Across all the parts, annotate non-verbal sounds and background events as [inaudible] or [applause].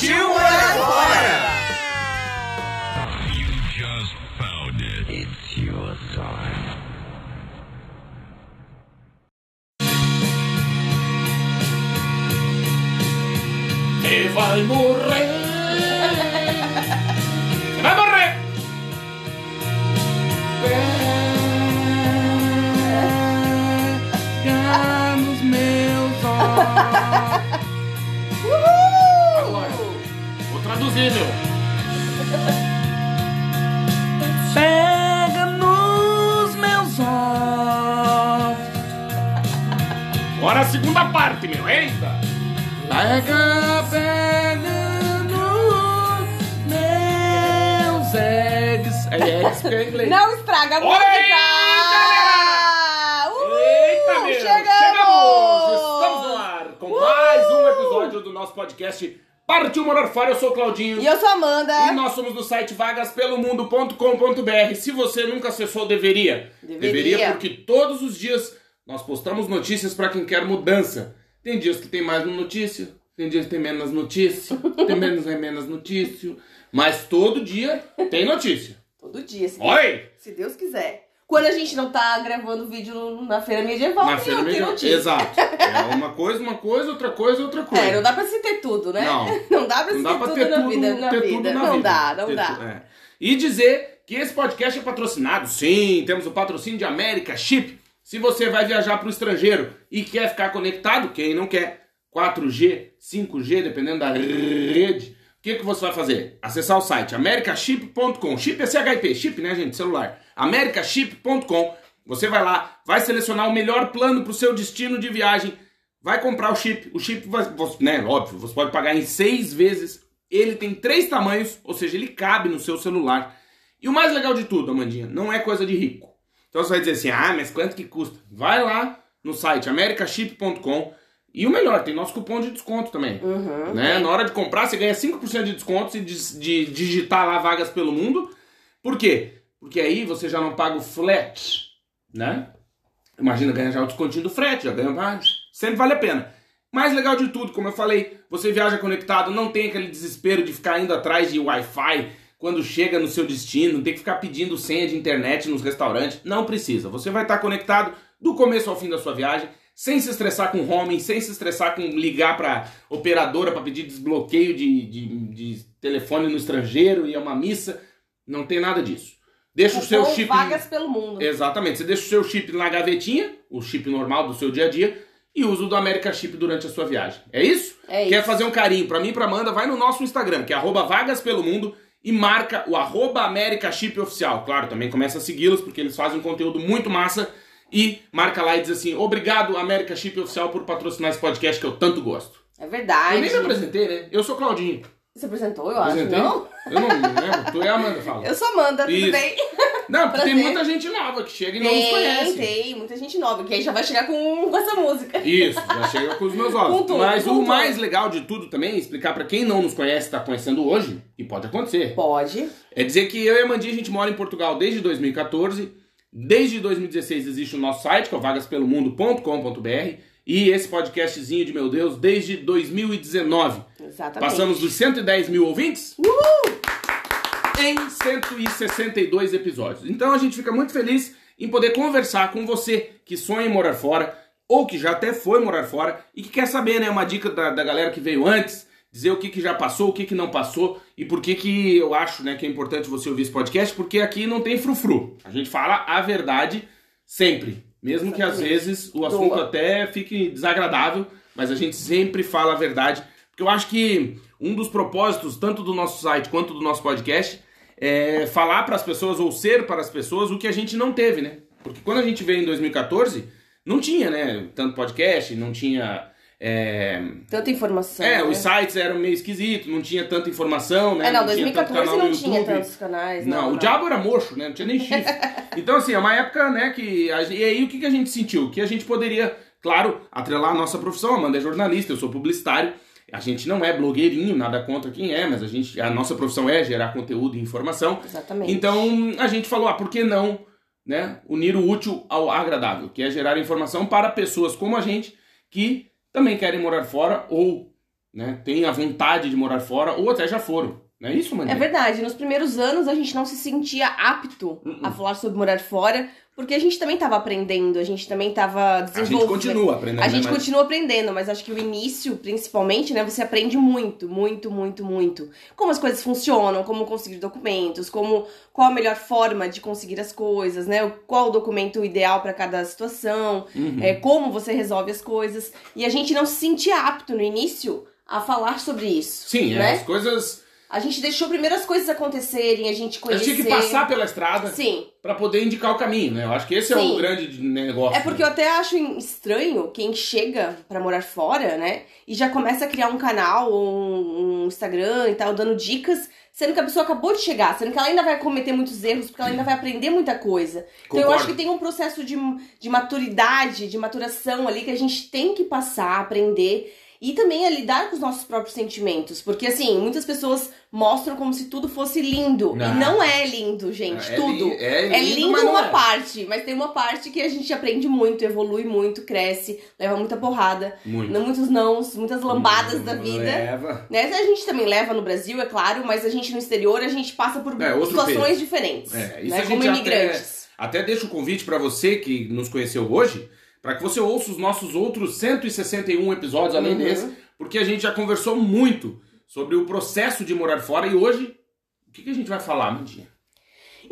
Partiu Claudinho. E eu sou a Amanda. E nós somos do site vagaspelomundo.com.br. Se você nunca acessou, deveria. Deveria. porque todos os dias nós postamos notícias para quem quer mudança. Tem dias que tem mais notícia, tem dias que tem menos notícia, [laughs] tem menos é menos notícia, mas todo dia tem notícia. Todo dia, se Deus, Oi! se Deus quiser. Quando a gente não tá gravando vídeo na feira medieval, Na feira medieval. Exato. É uma coisa, uma coisa, outra coisa, outra coisa. É, não dá pra se ter tudo, né? Não. [laughs] Não dá pra se Não ter tudo ter na tudo, vida. Na ter vida. tudo na não vida. dá, não Ter dá. tu- é. E dizer que esse podcast é patrocinado. Sim, temos o patrocínio de América Chip. Se você vai viajar para o estrangeiro e quer ficar conectado, quem não quer, 4G, 5G, dependendo da rede, o que, que você vai fazer? Acessar o site americaship.com. Chip é CHIP, chip, né, gente? Celular. americaship.com. Você vai lá, vai selecionar o melhor plano para o seu destino de viagem vai comprar o chip. O chip, vai, né, óbvio, você pode pagar em seis vezes. Ele tem três tamanhos, ou seja, ele cabe no seu celular. E o mais legal de tudo, Amandinha, não é coisa de rico. Então você vai dizer assim, ah, mas quanto que custa? Vai lá no site americaship.com e o melhor, tem nosso cupom de desconto também. Uhum. Né? Na hora de comprar, você ganha 5% de desconto se de, de digitar lá vagas pelo mundo. Por quê? Porque aí você já não paga o flat, né? Imagina ganhar já o descontinho do frete, já ganha mais. Sempre vale a pena. Mais legal de tudo, como eu falei, você viaja conectado, não tem aquele desespero de ficar indo atrás de Wi-Fi quando chega no seu destino, tem que ficar pedindo senha de internet nos restaurantes. Não precisa. Você vai estar conectado do começo ao fim da sua viagem, sem se estressar com roaming, sem se estressar com ligar para operadora para pedir desbloqueio de, de, de telefone no estrangeiro e é uma missa. Não tem nada disso. Deixa o seu Cupom chip. vagas pelo mundo. Exatamente. Você deixa o seu chip na gavetinha, o chip normal do seu dia a dia, e usa o do América Chip durante a sua viagem. É isso? É Quer isso. fazer um carinho pra mim e pra Amanda? Vai no nosso Instagram, que é arroba vagas pelo mundo, e marca o arroba América Chip Oficial. Claro, também começa a segui-los, porque eles fazem um conteúdo muito massa. E marca lá e diz assim: Obrigado, América Chip Oficial, por patrocinar esse podcast que eu tanto gosto. É verdade. Eu nem me apresentei, né? Eu sou Claudinho. Você apresentou, eu acho, Apresentei? não? Eu não me lembro. Tu é a Amanda, fala. Eu sou Amanda, tudo Isso. bem? Não, porque tem Prazer. muita gente nova que chega e não nos Tem, conhece. tem, muita gente nova, que aí já vai chegar com, com essa música. Isso, já chega com os meus olhos. Com tudo, Mas o tudo. mais legal de tudo também, explicar pra quem não nos conhece, está conhecendo hoje, e pode acontecer, Pode. é dizer que eu e a Mandinha a gente mora em Portugal desde 2014. Desde 2016 existe o nosso site, que é o vagaspelomundo.com.br. E esse podcastzinho de meu Deus, desde 2019. Exatamente. Passamos dos 110 mil ouvintes em 162 episódios. Então a gente fica muito feliz em poder conversar com você que sonha em morar fora ou que já até foi morar fora e que quer saber, né, uma dica da, da galera que veio antes, dizer o que, que já passou, o que, que não passou e por que, que eu acho né, que é importante você ouvir esse podcast, porque aqui não tem frufru. A gente fala a verdade sempre. Mesmo que às vezes o assunto Doa. até fique desagradável, mas a gente sempre fala a verdade. Porque eu acho que um dos propósitos, tanto do nosso site quanto do nosso podcast, é falar para as pessoas ou ser para as pessoas o que a gente não teve, né? Porque quando a gente veio em 2014, não tinha, né? Tanto podcast, não tinha é, Tanta informação. é, né? os sites eram meio esquisitos, não tinha tanta informação, né? É, não, tinha tanto 2014 canal no não tinha tantos canais. Não, Não, o não. diabo era mocho, né? Não tinha nem chifre. [laughs] então, assim, é uma época, né, que. a- E aí o que, que a gente sentiu? Que a gente poderia, claro, atrelar a nossa profissão. Amanda é jornalista, eu sou publicitário. A gente não é blogueirinho, nada contra quem é, mas a gente. A nossa profissão é gerar conteúdo e informação. Exatamente. Então a gente falou, ah, por que não né, unir o útil ao agradável, que é gerar informação para pessoas como a gente que também querem morar fora ou né, têm a vontade de morar fora ou até já foram. Não é isso, Mandinha? É verdade, nos primeiros anos a gente não se sentia apto Uh-uh. a falar sobre morar fora, porque a gente também tava aprendendo, a gente também tava A gente desenvolvendo. continua aprendendo. A gente né, mas- continua aprendendo, mas acho que o início, principalmente, né, você aprende muito, muito, muito, muito. Como as coisas funcionam, como conseguir documentos, como qual a melhor forma de conseguir as coisas, né? Qual o documento ideal para cada situação, Uhum. é, como você resolve as coisas. E a gente não se sentia apto no início a falar sobre isso. Sim, é, né? as coisas. A gente deixou primeiro as coisas acontecerem, a gente A conhecer. gente tinha que passar pela estrada Sim. para poder indicar o caminho, né? Eu acho que esse é Sim. o grande negócio. É porque eu até acho estranho quem chega pra morar fora, né? E já começa a criar um canal um, um Instagram e tal, dando dicas, sendo que a pessoa acabou de chegar, sendo que ela ainda vai cometer muitos erros, porque ela ainda vai aprender muita coisa. Então eu Concordo. acho que tem um processo de, de maturidade, de maturação ali que a gente tem que passar, aprender. E também a lidar com os nossos próprios sentimentos. Porque, assim, muitas pessoas mostram como se tudo fosse lindo. Não. E não é lindo, gente. É tudo. li- é É lindo, lindo mas não uma é. parte, mas tem uma parte que a gente aprende muito, evolui muito, cresce, leva muita porrada, Muito. não muitos nãos, muitas lambadas da vida. Leva. Né? A gente também leva no Brasil, é claro, mas a gente no exterior, a gente passa por É, situações peso. diferentes, É, isso né? Como gente até- imigrantes. Até deixo o convite para você que nos conheceu hoje, para que você ouça os nossos outros 161 episódios além Uhum. desse, porque a gente já conversou muito sobre o processo de morar fora e hoje o que, que a gente vai falar, Mandinha?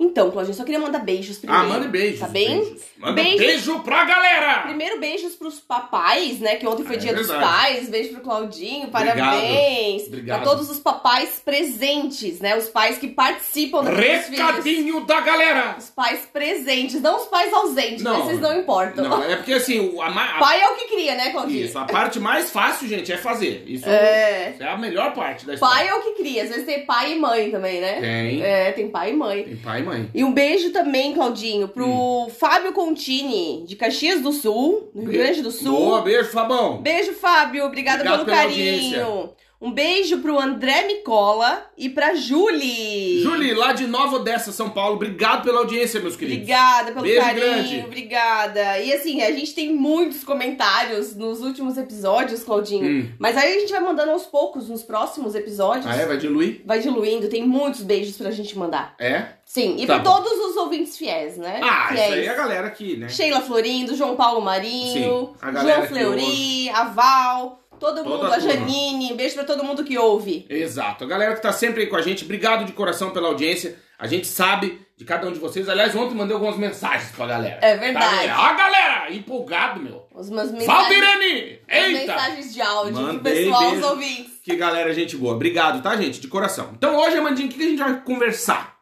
Então, Claudinha, só queria mandar beijos primeiro. Ah, manda beijos. Tá bem? beijos. Manda Beijos. beijo pra galera! Primeiro, beijos pros papais, né? Que ontem foi É dia dos verdade. pais. Beijo pro Claudinho, parabéns. Obrigado. Pra todos os papais presentes, né? Os pais que participam dos filhos. Recadinho da galera! Os pais presentes, não os pais ausentes, Não, esses não importam. Não, é porque assim, o- a, a- Pai é o que cria, né, Claudinha? isso, a parte mais fácil, gente, é fazer. Isso É. é a melhor parte da história. Pai é o que cria. Às vezes tem pai e mãe também, né? Tem. É, tem pai e mãe. Tem pai e mãe. E um beijo também, Claudinho, pro Hum. Fábio Contini, de Caxias do Sul, no Rio Grande do Sul. Boa, beijo, Fabão. Beijo, Fábio. Obrigada Obrigado pelo carinho. audiência. Um beijo pro André Micola e pra Julie. Julie, lá de Nova Odessa, São Paulo, obrigado pela audiência, meus queridos. Obrigada pelo Beijo carinho, grande. obrigada. E assim, a gente tem muitos comentários nos últimos episódios, Claudinho. Hum. Mas aí a gente vai mandando aos poucos nos próximos episódios. Ah, é? Vai diluir? Vai diluindo, tem muitos beijos pra gente mandar. É? Sim, e Tá pra bom. todos os ouvintes fiéis, né? Ah, fiéis. isso aí é a galera aqui, né? Sheila Florindo, João Paulo Marinho, Sim, João Fleury, a Val, todo Toda mundo, a a. Janine, beijo pra todo mundo que ouve. Exato. A galera que tá sempre aí com a gente, obrigado de coração pela audiência. A gente sabe de cada um de vocês. Aliás, ontem mandei algumas mensagens pra galera. É verdade. Tá, galera? Ó, galera! Empolgado, meu. Os meus mensagens, Eita! mensagens de áudio pro Mandei pessoal, os beijo. ouvintes. Que galera, gente boa. Obrigado, tá, gente? De coração. Então hoje, Amandinha, o que a gente vai conversar?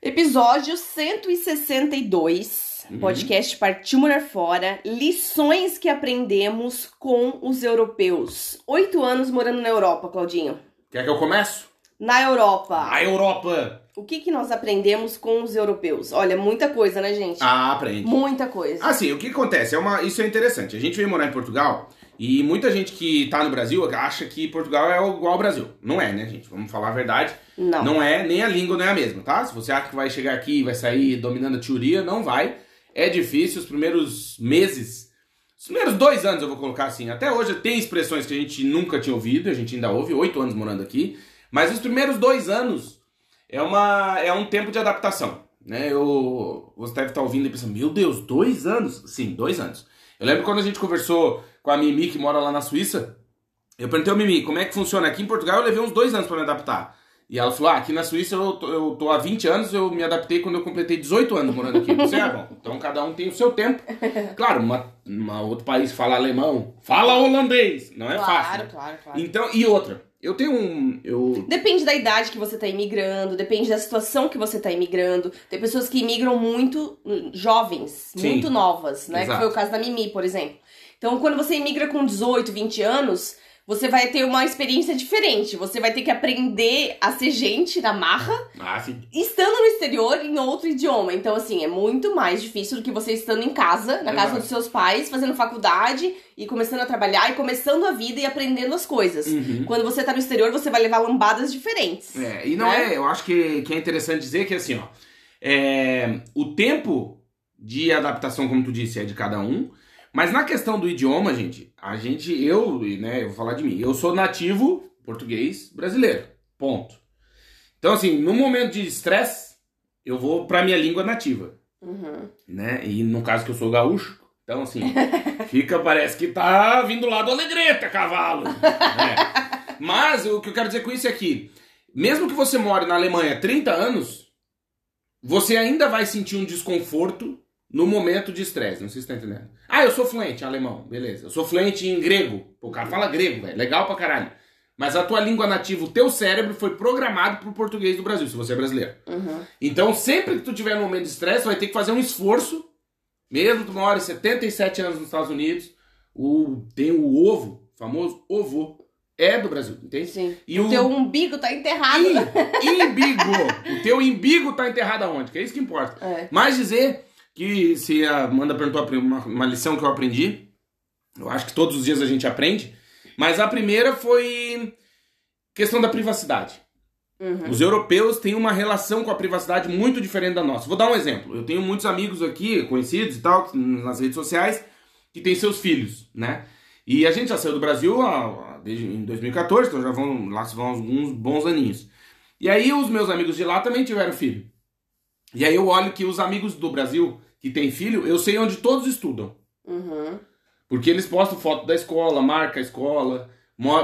Episódio 162, Uhum. podcast Partiu Morar Fora, lições que aprendemos com os europeus. Oito anos morando na Europa, Claudinho. Quer que eu comece? Na Europa. A Europa. O que, que nós aprendemos com os europeus? Olha, muita coisa, né, gente? Ah, aprende. Muita coisa. Assim, o que acontece? É uma, isso é interessante. A gente veio morar em Portugal e muita gente que tá no Brasil acha que Portugal é igual ao Brasil. Não é, né, gente? Vamos falar a verdade. Não. Não é, nem a língua não é a mesma, tá? Se você acha que vai chegar aqui e vai sair dominando a teoria, não vai. É difícil, os primeiros meses, os primeiros dois anos eu vou colocar assim. Até hoje tem expressões que a gente nunca tinha ouvido, a gente ainda ouve, oito anos morando aqui. Mas os primeiros dois anos é, uma, é um tempo de adaptação. Né? Eu, você deve estar ouvindo e pensando, meu Deus, dois anos? Sim, dois anos. Eu lembro quando a gente conversou com a Mimi, que mora lá na Suíça, eu perguntei ao Mimi, como é que funciona? Aqui em Portugal eu levei uns dois anos para me adaptar. E ela falou, ah, aqui na Suíça eu tô, eu tô há 20 anos, eu me adaptei quando eu completei 18 anos morando aqui. Você é bom. Então cada um tem o seu tempo. [laughs] Claro, uma, uma outro país fala alemão, fala holandês. Não é claro, fácil. né? claro, claro. Então, e outra, eu tenho um. Eu... Depende da idade que você tá imigrando, depende da situação que você tá imigrando. Tem pessoas que imigram muito hum, jovens, Sim. muito novas, né? Que Exato. foi o caso da Mimi, por exemplo. Então, quando você imigra com 18, 20 anos, você vai ter uma experiência diferente. Você vai ter que aprender a ser gente na marra, Ah, estando no exterior em outro idioma. Então, assim, é muito mais difícil do que você estando em casa, na casa Exato. dos seus pais, fazendo faculdade e começando a trabalhar e começando a vida e aprendendo as coisas. Uhum. Quando você tá no exterior, você vai levar lambadas diferentes. É, e não Né? é, eu acho que, que é interessante dizer que assim, ó, é, o tempo de adaptação, como tu disse, é de cada um, mas na questão do idioma, gente, a gente, eu, né, eu vou falar de mim, eu sou nativo português brasileiro, ponto. Então, assim, no momento de estresse, eu vou pra minha língua nativa, Uhum. né, e no caso que eu sou gaúcho, então, assim, [laughs] fica, parece que tá vindo lá do Alegreta, cavalo, né? Mas o que eu quero dizer com isso é que, mesmo que você more na Alemanha há 30 anos, você ainda vai sentir um desconforto no momento de estresse. Não sei se você tá entendendo. Ah, eu sou fluente em alemão, beleza. Eu sou fluente em grego. Pô, o cara fala grego, velho. Legal pra caralho. Mas a tua língua nativa, o teu cérebro foi programado pro português do Brasil, se você é brasileiro. Uhum. Então, sempre que tu tiver num momento de estresse, vai ter que fazer um esforço. Mesmo tu mora 77 anos nos Estados Unidos, o, tem o ovo, famoso ovo, é do Brasil, entende? Sim. E o o- teu umbigo tá enterrado. Im- Imbigo! O teu imbigo tá enterrado aonde? Que é isso que importa. É. Mas dizer que se a Amanda perguntou uma, uma lição que eu aprendi, eu acho que todos os dias a gente aprende, mas a primeira foi questão da privacidade. Uhum. Os europeus têm uma relação com a privacidade muito diferente da nossa. Vou dar um exemplo. Eu tenho muitos amigos aqui, conhecidos e tal, nas redes sociais, que têm seus filhos, né? E a gente já saiu do Brasil desde em 2014, então já vão lá se vão alguns bons aninhos. E aí os meus amigos de lá também tiveram filho. E aí eu olho que os amigos do Brasil que têm filho, eu sei onde todos estudam. Uhum. Porque eles postam foto da escola, marca a escola,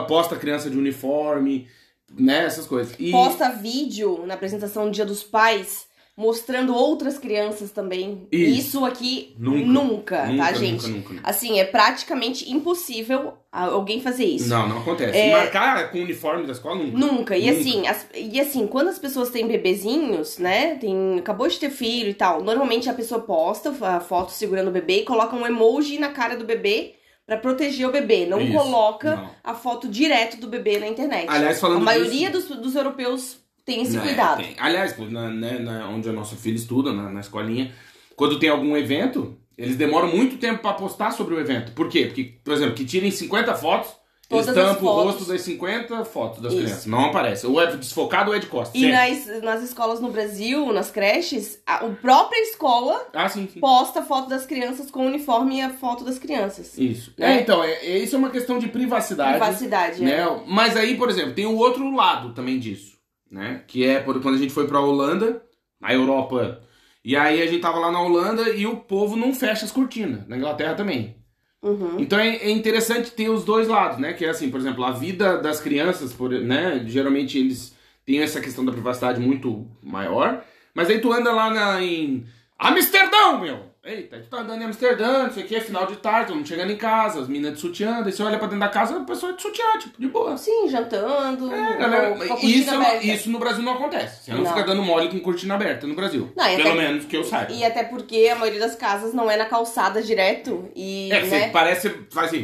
posta a criança de uniforme, né? Essas coisas. E... Posta vídeo na apresentação do Dia dos Pais mostrando outras crianças também. Isso. Isso aqui Nunca. nunca, tá, Nunca, gente? nunca, nunca, nunca. Assim, é praticamente impossível alguém fazer isso. Não, não acontece. É- Marcar com o uniforme da escola nunca. Nunca. E Nunca. assim, as- e assim, quando as pessoas têm bebezinhos, né? Tem, acabou de ter filho e tal. Normalmente a pessoa posta a foto segurando o bebê e coloca um emoji na cara do bebê pra proteger o bebê. Não Isso, coloca não. a foto direto do bebê na internet. Aliás, falando a maioria disso- dos, dos europeus tem esse Né, cuidado. tem. Aliás, na, né, na- onde a nossa filha estuda, na, na escolinha, quando tem algum evento, eles demoram muito tempo pra postar sobre o evento. Por quê? Porque, por exemplo, que tirem 50 fotos, Todas eles as tampam o rosto das 50 fotos das Isso. crianças. Não aparece. Ou é desfocado ou é de costas. E nas, nas escolas no Brasil, nas creches, a, a própria escola Ah, sim, sim. posta a foto das crianças com o uniforme e a foto das crianças. Isso. Né? É, então, é, é- isso é uma questão de privacidade. Privacidade, né? é. Mas aí, por exemplo, tem o outro lado também disso, né? Que é por- quando a gente foi pra Holanda, na Europa, e aí a gente tava lá na Holanda e o povo não fecha as cortinas, na Inglaterra também. Uhum. Então é, é interessante ter os dois lados, né? Que é assim, por exemplo, a vida das crianças, por, né? Geralmente eles têm essa questão da privacidade muito maior, mas aí tu anda lá na, em Amsterdão, meu! Eita, tu tá andando em Amsterdã, não sei o que, é final de tarde, todo mundo chegando em casa, as meninas de sutiã, daí você olha pra dentro da casa, a pessoa é de sutiã, tipo, de boa. Sim, jantando. É, galera, com cortina isso, aberta. isso no Brasil não acontece. Você não, Não. fica dando mole com cortina aberta no Brasil. Não, Pelo até- menos que eu saiba. E até porque a maioria das casas não é na calçada direto. E, É, você né? parece, faz assim,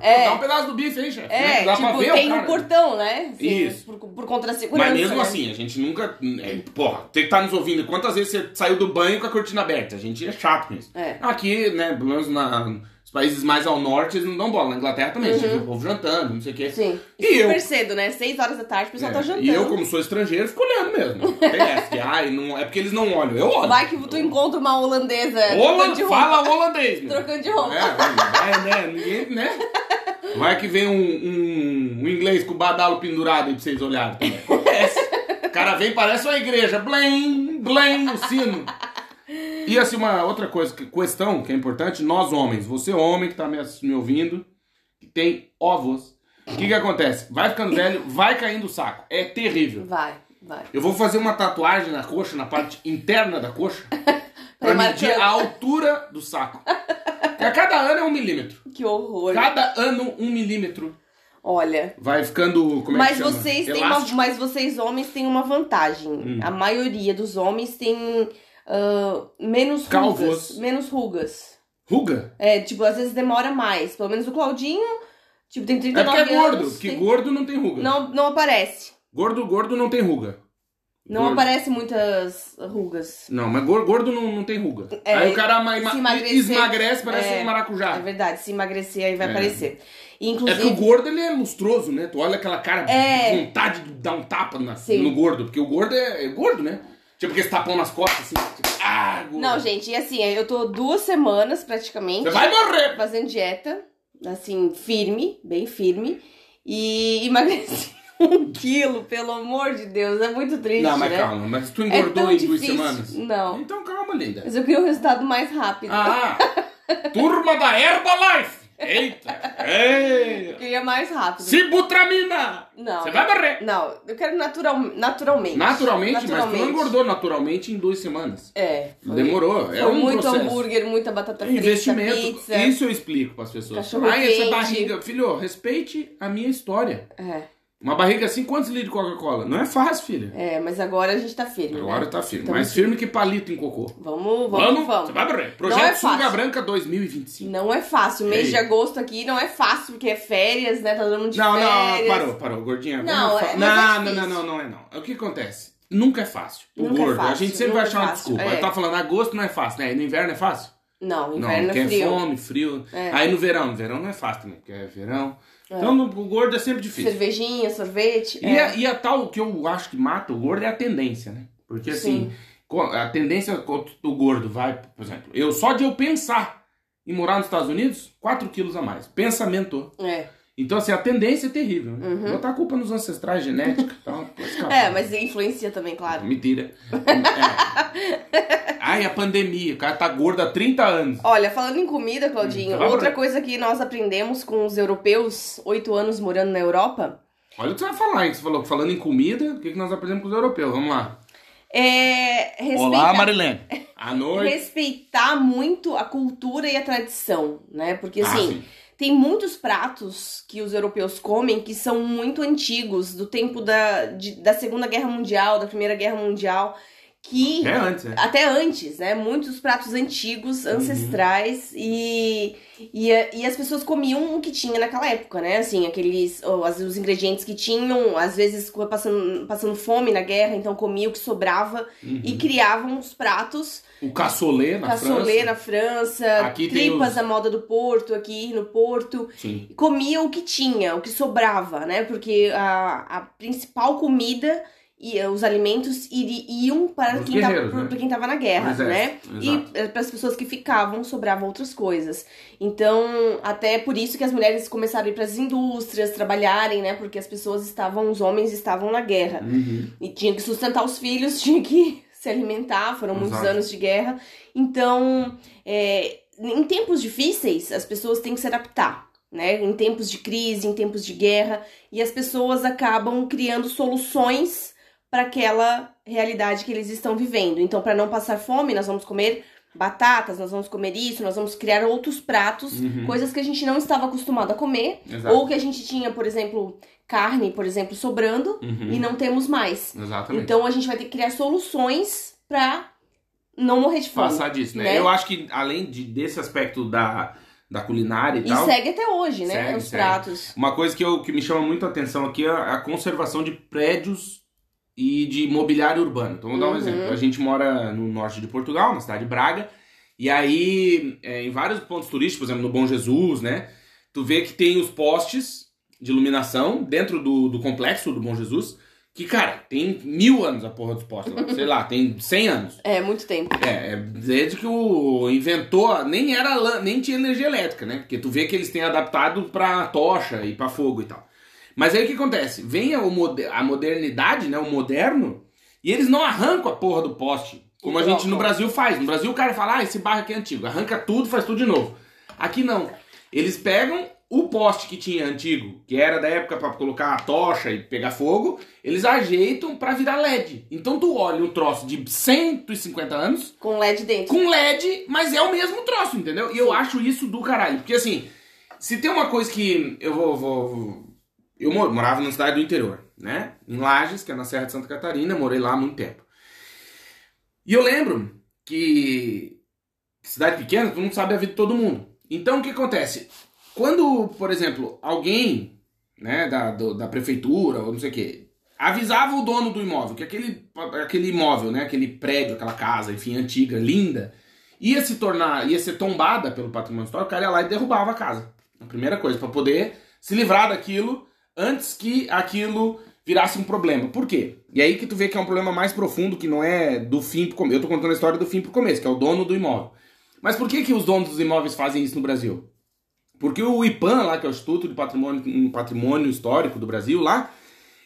É. dá um pedaço do bife aí, chefe. É, né? Tipo, ver tem cara. um portão, né? Assim, Isso. Por, por conta da segurança. Mas mesmo né? assim, a gente nunca. É, porra, tem que estar nos ouvindo. Quantas vezes você saiu do banho com a cortina aberta? A gente é chato com isso. É. Aqui, né, pelo menos na, países mais ao norte, eles não dão bola. Na Inglaterra também, a gente o povo jantando, não sei o quê. Uhum. Sim. E super eu- cedo, né? Seis horas da tarde, o pessoal É, tá jantando. E eu, como sou estrangeiro, fico olhando mesmo. Tem essa, que, ai, não, é porque eles não olham. Eu olho. Vai que tu encontra uma holandesa Holan- trocando de roupa. fala holandês, meu. Trocando de roupa. É, vai, né? Ninguém, né? Vai que vem um, um, um inglês com o badalo pendurado aí pra vocês olharem também. Acontece. [laughs] O cara vem, parece uma igreja. Blém, blém, o sino. E assim, uma outra coisa, que- questão que é importante, nós homens, você homem que tá me, me ouvindo, que tem ovos, o que que acontece? Vai ficando velho, vai caindo o saco. É terrível. Vai, vai. Eu vou fazer uma tatuagem na coxa, na parte interna da coxa, [laughs] pra medir a altura do saco. A cada ano é um milímetro. Que horror. Cada ano um milímetro. Olha, Vai ficando. Como é mas que chama? vocês têm uma, mas vocês homens têm uma vantagem. Hum. A maioria dos homens tem menos Calvos. rugas, menos rugas. Ruga? É, tipo, às vezes demora mais. Pelo menos o Claudinho, tipo, tem É 39 porque é gordo, anos. porque tem- gordo não tem ruga. Não, não aparece. Gordo, gordo não tem ruga. Não Gordo. aparece muitas rugas. Não, mas gor- gordo não, não tem ruga. É, aí o cara emagrecer- esmagrece, parece é, um maracujá. É verdade, se emagrecer aí vai É. aparecer. É Inclusive, que o gordo ele é lustroso, né? Tu olha aquela cara É. de vontade de dar um tapa na- no gordo, porque o gordo é, é gordo, né? Tipo aquele tapão nas costas, assim. Tipo, ah. Não, gente, e assim, eu tô duas semanas praticamente Você vai morrer! fazendo dieta, assim, firme, bem firme, e emagreci [laughs] um quilo, pelo amor de Deus, é muito triste, Não, mas né? calma, mas tu É engordou tão em duas semanas? Não, Então calma, linda. mas eu queria um resultado mais rápido. Ah, [laughs] turma da Herbalife! Eita! Ei! Eu queria mais rápido. Sibutramina! Não. Você vai morrer! Não, eu quero natural, naturalmente. Naturalmente, mas tu Naturalmente. não engordou naturalmente em duas semanas. É. Foi, Demorou, é foi um muito processo. hambúrguer, muita batata frita, Investimento, pizza. isso eu explico para as pessoas. Cachorro Ai, essa barriga, filho, respeite a minha história. É, Uma barriga assim, quantos litros de Coca-Cola? Não é fácil, filha. é, mas agora a gente tá firme, Agora né? tá firme. Então, Mais firme que palito em cocô. Vamos, vamos, vamos. Você vai morrer. Não Projeto é Sunga fácil. Branca 2025. Não é fácil. Mês Ei. de agosto aqui não é fácil, porque é férias, né? Tá todo mundo de Não, não, férias. parou, parou, gordinha. Não, vamos é- é não, não, não, não, não é não. O que acontece? Nunca é fácil. O Nunca é gordo, a fácil, gente sempre nunca vai é achar uma desculpa. é. Tá falando, agosto não é fácil, né? E no inverno é fácil? Não, Não, inverno porque é é frio. fome, frio. É. Aí no verão, no verão não é fácil também, porque é verão. Então no- o gordo é sempre difícil. Cervejinha, sorvete. E, é. a, e a tal que eu acho que mata o gordo é a tendência, né? Porque assim, Sim. a tendência do gordo vai, por exemplo, eu só de eu pensar em morar nos Estados Unidos, 4 quilos a mais. Pensamento. É. Então, assim, a tendência é terrível, né? Botar a culpa nos ancestrais genética e tal. Uhum. É, mas influencia também, claro. Mentira. É. Ai, a pandemia. O cara tá gordo há 30 anos. Olha, falando em comida, Claudinho, Hum, outra coisa que nós aprendemos com os europeus, oito anos morando na Europa, Olha o que você vai falar, hein? Você falou que falando em comida, o que, que nós aprendemos com os europeus? Vamos lá. é respeitar, Olá, Marilene. À noite. respeitar muito a cultura e a tradição, né? Porque Ah, assim, sim. Tem muitos pratos que os europeus comem que são muito antigos, do tempo da, de- da Segunda Guerra Mundial, da Primeira Guerra Mundial, que É antes, né? até antes, né? Muitos pratos antigos, Uhum. ancestrais e, e, a- e as pessoas comiam o que tinha naquela época, né? Assim, aqueles as- os ingredientes que tinham, às vezes passando, passando fome na guerra, então comia o que sobrava e criavam os pratos, O cassoulet Uhum. na cassoulet França. na França, Aqui tripas os- à moda do Porto, aqui no Porto Sim. comia o que tinha, o que sobrava, né? Porque a, a principal comida e eh, os alimentos iri- iam para Os quem, tava, guerreiros, né? na guerra, Pro né? E exato. eh, para as pessoas que ficavam, sobravam outras coisas. Então, até por isso que as mulheres começaram a ir para as indústrias, trabalharem, né? Porque as pessoas estavam, os homens estavam na guerra. Uhum. E tinha que sustentar os filhos, [laughs] tinha que se alimentar, foram muitos Exato. anos de guerra. Então, é, em tempos difíceis, as pessoas têm que se adaptar, né? Em tempos de crise, em tempos de guerra, e as pessoas acabam criando soluções para aquela realidade que eles estão vivendo. Então, para não passar fome, nós vamos comer batatas, nós vamos comer isso, nós vamos criar outros pratos, Uhum. coisas que a gente não estava acostumado a comer, Exato. ou que a gente tinha, por exemplo, carne, por exemplo, sobrando Uhum. e não temos mais. Exatamente. Então a gente vai ter que criar soluções pra não morrer de fome. Passar disso, né? né? Eu acho que além de, desse aspecto da, da culinária e, E tal, segue até hoje, né? Segue, os segue. pratos. uma coisa que, eu, que me chama muito a atenção aqui é a conservação de prédios e de mobiliário urbano. Então, vou dar um Uhum. exemplo. A gente mora no norte de Portugal, na cidade de Braga, e aí, é, em vários pontos turísticos, por exemplo, no Bom Jesus, né? Tu vê que tem os postes de iluminação dentro do, do complexo do Bom Jesus, que, cara, tem mil anos a porra dos postes lá. Sei lá, tem 100 anos. É, muito tempo. É, é desde que o inventor nem era nem tinha energia elétrica, né? Porque tu vê que eles têm adaptado pra tocha e pra fogo e tal. Mas aí o que acontece? Vem a, a modernidade, né? O moderno, e eles não arrancam a porra do poste. Como a Trocam. gente no Brasil faz. No Brasil o cara fala, ah, esse barro aqui é antigo. Arranca tudo, faz tudo de novo. Aqui não. Eles pegam o poste que tinha antigo, que era da época pra colocar a tocha e pegar fogo, eles ajeitam pra virar LED. Então tu olha um troço de 150 anos Com LED dentro. com LED, mas é o mesmo troço, entendeu? E eu acho isso do caralho. Porque assim, se tem uma coisa que eu vou, vou- vou eu mo- morava numa cidade do interior, né? Em Lages, que é na Serra de Santa Catarina, morei lá há muito tempo. E eu lembro que cidade pequena, tu não sabe a vida de todo mundo. Então o que acontece? Quando, por exemplo, alguém, né, da, do- da prefeitura ou não sei o quê, avisava o dono do imóvel que aquele, aquele imóvel, né, aquele prédio, aquela casa, enfim, antiga, linda, ia se tornar, ia ser tombada pelo patrimônio histórico, o cara ia lá e derrubava a casa. A primeira coisa, para poder se livrar daquilo antes que aquilo virasse um problema. Por quê? E aí que tu vê que é um problema mais profundo, que não é do fim pro começo. Eu tô contando a história do fim pro começo, que é o dono do imóvel. Mas por que, que os donos dos imóveis fazem isso no Brasil? Porque o IPAM, lá, que é o Instituto de Patrimônio, Patrimônio Histórico do Brasil, lá,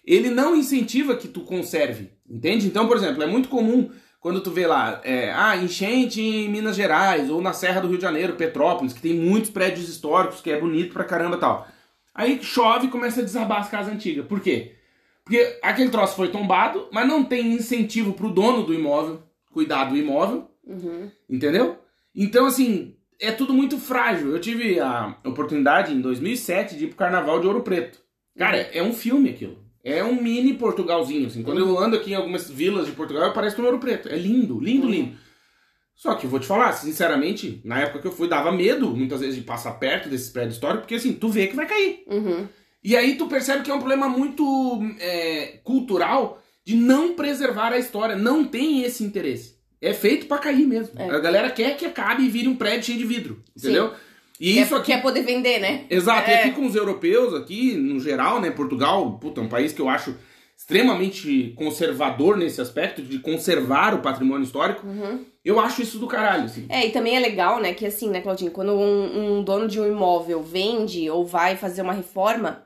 ele não incentiva que tu conserve, entende? Então, por exemplo, é muito comum quando tu vê lá, é, ah, enchente em Minas Gerais, ou na Serra do Rio de Janeiro, Petrópolis, que tem muitos prédios históricos, que é bonito pra caramba e tal. Aí chove e começa a desabar as casas antigas. Por quê? Porque aquele troço foi tombado, mas não tem incentivo pro dono do imóvel cuidar do imóvel, Uhum. Entendeu? Então, assim, é tudo muito frágil. Eu tive a oportunidade em 2007 de ir pro Carnaval de Ouro Preto. Cara, é um filme aquilo. É um mini Portugalzinho, assim. Quando eu ando aqui em algumas vilas de Portugal, eu pareço no Ouro Preto. É lindo, lindo, lindo. Só que eu vou te falar, sinceramente, na época que eu fui, dava medo, muitas vezes, de passar perto desses prédios históricos, porque assim, tu vê que vai cair. Uhum. E aí tu percebe que é um problema muito é, cultural de não preservar a história. Não tem esse interesse. É feito pra cair mesmo. É. A galera quer que acabe e vire um prédio cheio de vidro. Entendeu? E Quer, isso aqui. quer poder vender, né? Exato, e É. aqui com os europeus, aqui, no geral, né? Portugal, puta, é um país que eu acho extremamente conservador nesse aspecto, de conservar o patrimônio histórico. Uhum. Eu acho isso do caralho, assim. É, e também é legal, né, que assim, né, Claudinho, quando um, um dono de um imóvel vende ou vai fazer uma reforma,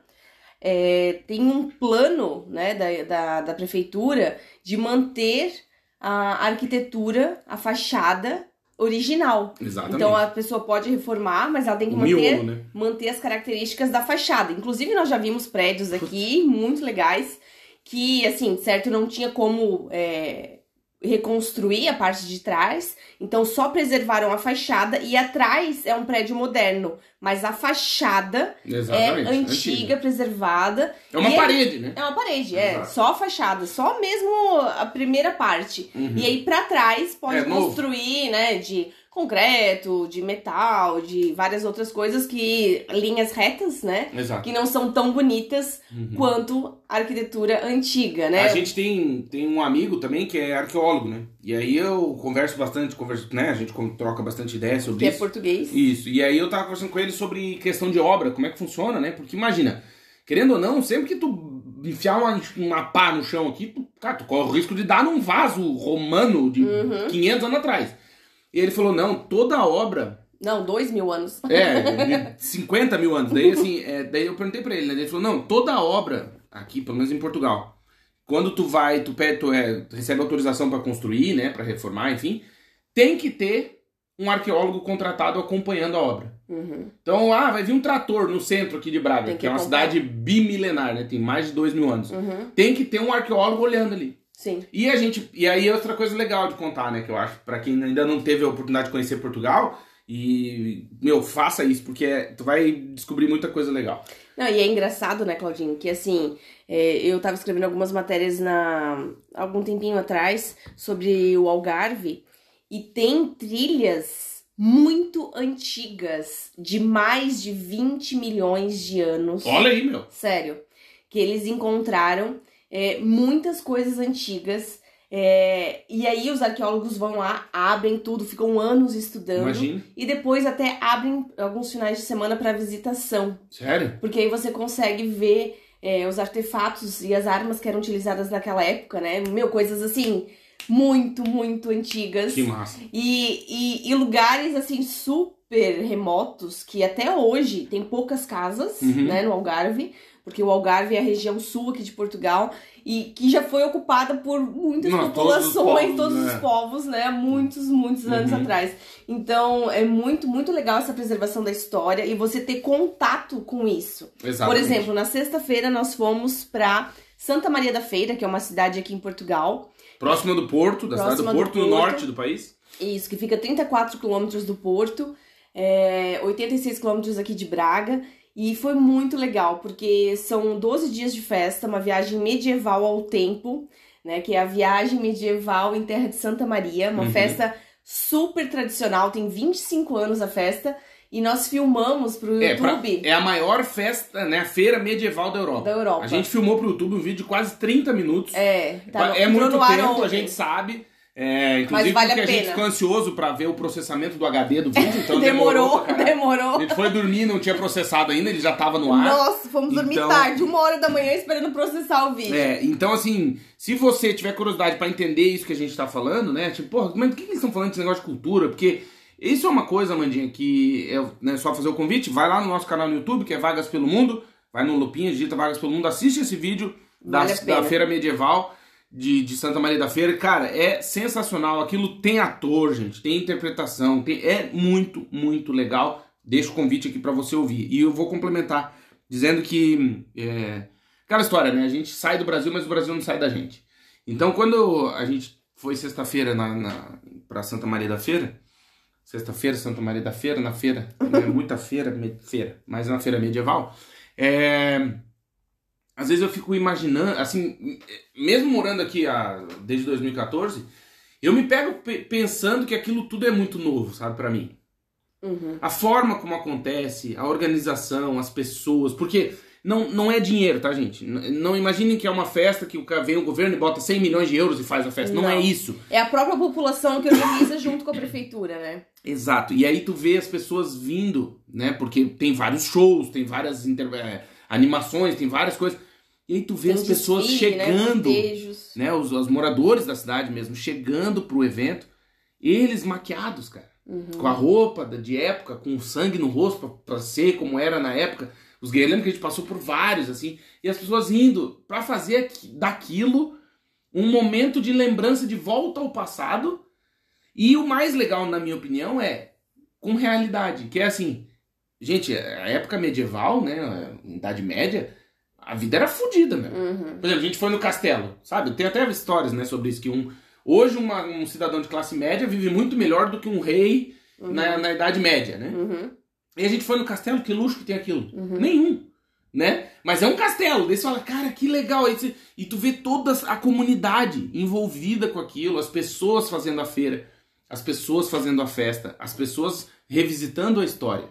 é, tem um plano, né, da, da, da prefeitura de manter a arquitetura, a fachada original. Exatamente. Então a pessoa pode reformar, mas ela tem que o manter, miolo, né? manter as características da fachada. Inclusive, nós já vimos prédios aqui muito legais que, assim, certo, não tinha como é, reconstruir a parte de trás, então só preservaram a fachada e atrás é um prédio moderno, mas a fachada Exatamente. é antiga, preservada. É uma E parede, né? É uma parede, é, Exato. só a fachada, só mesmo a primeira parte. Uhum. E aí pra trás pode É novo. construir, né, de concreto, de metal, de várias outras coisas que linhas retas, né, Exato. que não são tão bonitas Uhum. quanto a arquitetura antiga, né? A gente tem, tem um amigo também que é arqueólogo, né? E aí eu converso bastante, converso, né? A gente troca bastante ideia sobre que é isso. português. Isso. E aí eu tava conversando com ele sobre questão de obra, como é que funciona, né? Porque imagina, querendo ou não, sempre que tu enfiar uma, uma pá no chão aqui, tu, cara, tu corre o risco de dar num vaso romano de Uhum. 500 anos atrás. E ele falou, não, toda a obra Não, dois mil anos. é, de [laughs] 50 mil anos. Daí, assim, é, daí eu perguntei pra ele, né? Ele falou, não, toda a obra, aqui, pelo menos em Portugal, quando tu vai, tu, pede, tu, é, tu recebe autorização pra construir, né? Pra reformar, enfim, tem que ter um arqueólogo contratado acompanhando a obra. Uhum. Então, ah, vai vir um trator no centro aqui de Braga, que, que é uma cidade bimilenar, né? Tem mais de dois mil anos. Uhum. Tem que ter um arqueólogo olhando ali. Sim. E a gente. E aí outra coisa legal de contar, né? Que eu acho, pra quem ainda não teve a oportunidade de conhecer Portugal, e, meu, faça isso, porque é- tu vai descobrir muita coisa legal. Não, e é engraçado, né, Claudinho, que assim, é, eu tava escrevendo algumas matérias na algum tempinho atrás sobre o Algarve e tem trilhas muito antigas, de mais de 20 milhões de anos. Olha aí, meu. Sério. Que eles encontraram é, muitas coisas antigas. é, e aí os arqueólogos vão lá, abrem tudo, ficam anos estudando. Imagina. E depois até abrem alguns finais de semana para visitação. Sério? Porque aí você consegue ver é, os artefatos e as armas que eram utilizadas naquela época, né? Meu, coisas assim, muito, muito antigas. Que massa. E, e, e lugares, assim, super remotos, que até hoje tem poucas casas, Uhum. né, no Algarve. Porque o Algarve é a região sul aqui de Portugal e que já foi ocupada por muitas Não, todos os populações, povos, todos os né? povos, né? Há muitos, muitos anos Uhum. atrás. Então, é muito, muito legal essa preservação da história e você ter contato com isso. Exatamente. Por exemplo, na sexta-feira nós fomos pra Santa Maria da Feira, que é uma cidade aqui em Portugal. Próxima do Porto, da cidade do Próxima do Porto, no Porto. norte do país. Isso, que fica a 34 quilômetros do Porto. é, 86 quilômetros aqui de Braga. E foi muito legal, porque são 12 dias de festa, uma viagem medieval ao tempo, né? Que é a viagem medieval em Terra de Santa Maria, uma Uhum. festa super tradicional, tem 25 anos a festa. E nós filmamos pro É, pra- YouTube é a maior festa, né? A feira medieval da Europa. da Europa. A gente filmou pro YouTube um vídeo de quase 30 minutos. É, tá é muito tempo, ontem. a gente sabe. É, inclusive vale porque a gente ficou ansioso pra ver o processamento do HD do vídeo, então [laughs] demorou, demorou. A gente foi dormir, não tinha processado ainda, ele já tava no ar. Nossa, fomos dormir Então- tarde, uma hora da manhã esperando processar o vídeo. É, então assim, se você tiver curiosidade pra entender isso que a gente tá falando, né? Tipo, porra, mas o que que eles estão falando desse negócio de cultura? Porque isso é uma coisa, Mandinha, que é né, só fazer o convite, vai lá no nosso canal no YouTube, que é Vagas pelo Mundo, vai no Lupinha, digita Vagas pelo Mundo, assiste esse vídeo da, Vale da Feira Medieval de, de Santa Maria da Feira. Cara, é sensacional. Aquilo tem ator, gente, tem interpretação, tem- é muito, muito legal. Deixo o convite aqui pra você ouvir. E eu vou complementar dizendo que. É, aquela história, né? A gente sai do Brasil, mas o Brasil não sai da gente. Então, quando a gente foi sexta-feira na, na, pra Santa Maria da Feira, sexta-feira, Santa Maria da Feira, na feira, né? muita feira, me- feira, mas na feira medieval, é, às vezes eu fico imaginando, assim, mesmo morando aqui há, desde 2014, eu me pego pe- pensando que aquilo tudo é muito novo, sabe, pra mim. Uhum. A forma como acontece, a organização, as pessoas, porque não, não é dinheiro, tá, gente? N- Não imaginem que é uma festa que vem o governo e bota 100 milhões de euros e faz a festa. Não, Não. é isso. É a própria população que organiza junto com a prefeitura, né? Exato. E aí tu vê as pessoas vindo, né? Porque tem vários shows, tem várias inter- é, animações, tem várias coisas. E aí tu vê Tem as pessoas desfile, né, chegando, festejos. né? Os, os moradores da cidade mesmo, chegando pro evento, eles maquiados, cara. Uhum. Com a roupa de época, com o sangue no rosto, pra, pra ser como era na época. Os guerreiros, que a gente passou por vários, assim. E as pessoas indo pra fazer aqui- daquilo um momento de lembrança de volta ao passado. E o mais legal, na minha opinião, é com realidade. Que é assim, gente, a época medieval, né? Idade Média, a vida era fodida, meu. Uhum. Por exemplo, a gente foi no castelo, sabe? Tem até histórias, né, sobre isso, que um, hoje uma- um cidadão de classe média vive muito melhor do que um rei na, na Idade Média, né? Uhum. E a gente foi no castelo, que luxo que tem aquilo? Uhum. Nenhum, né? Mas é um castelo, daí você fala, cara, que legal. Aí você- e tu vê toda a comunidade envolvida com aquilo, as pessoas fazendo a feira, as pessoas fazendo a festa, as pessoas revisitando a história,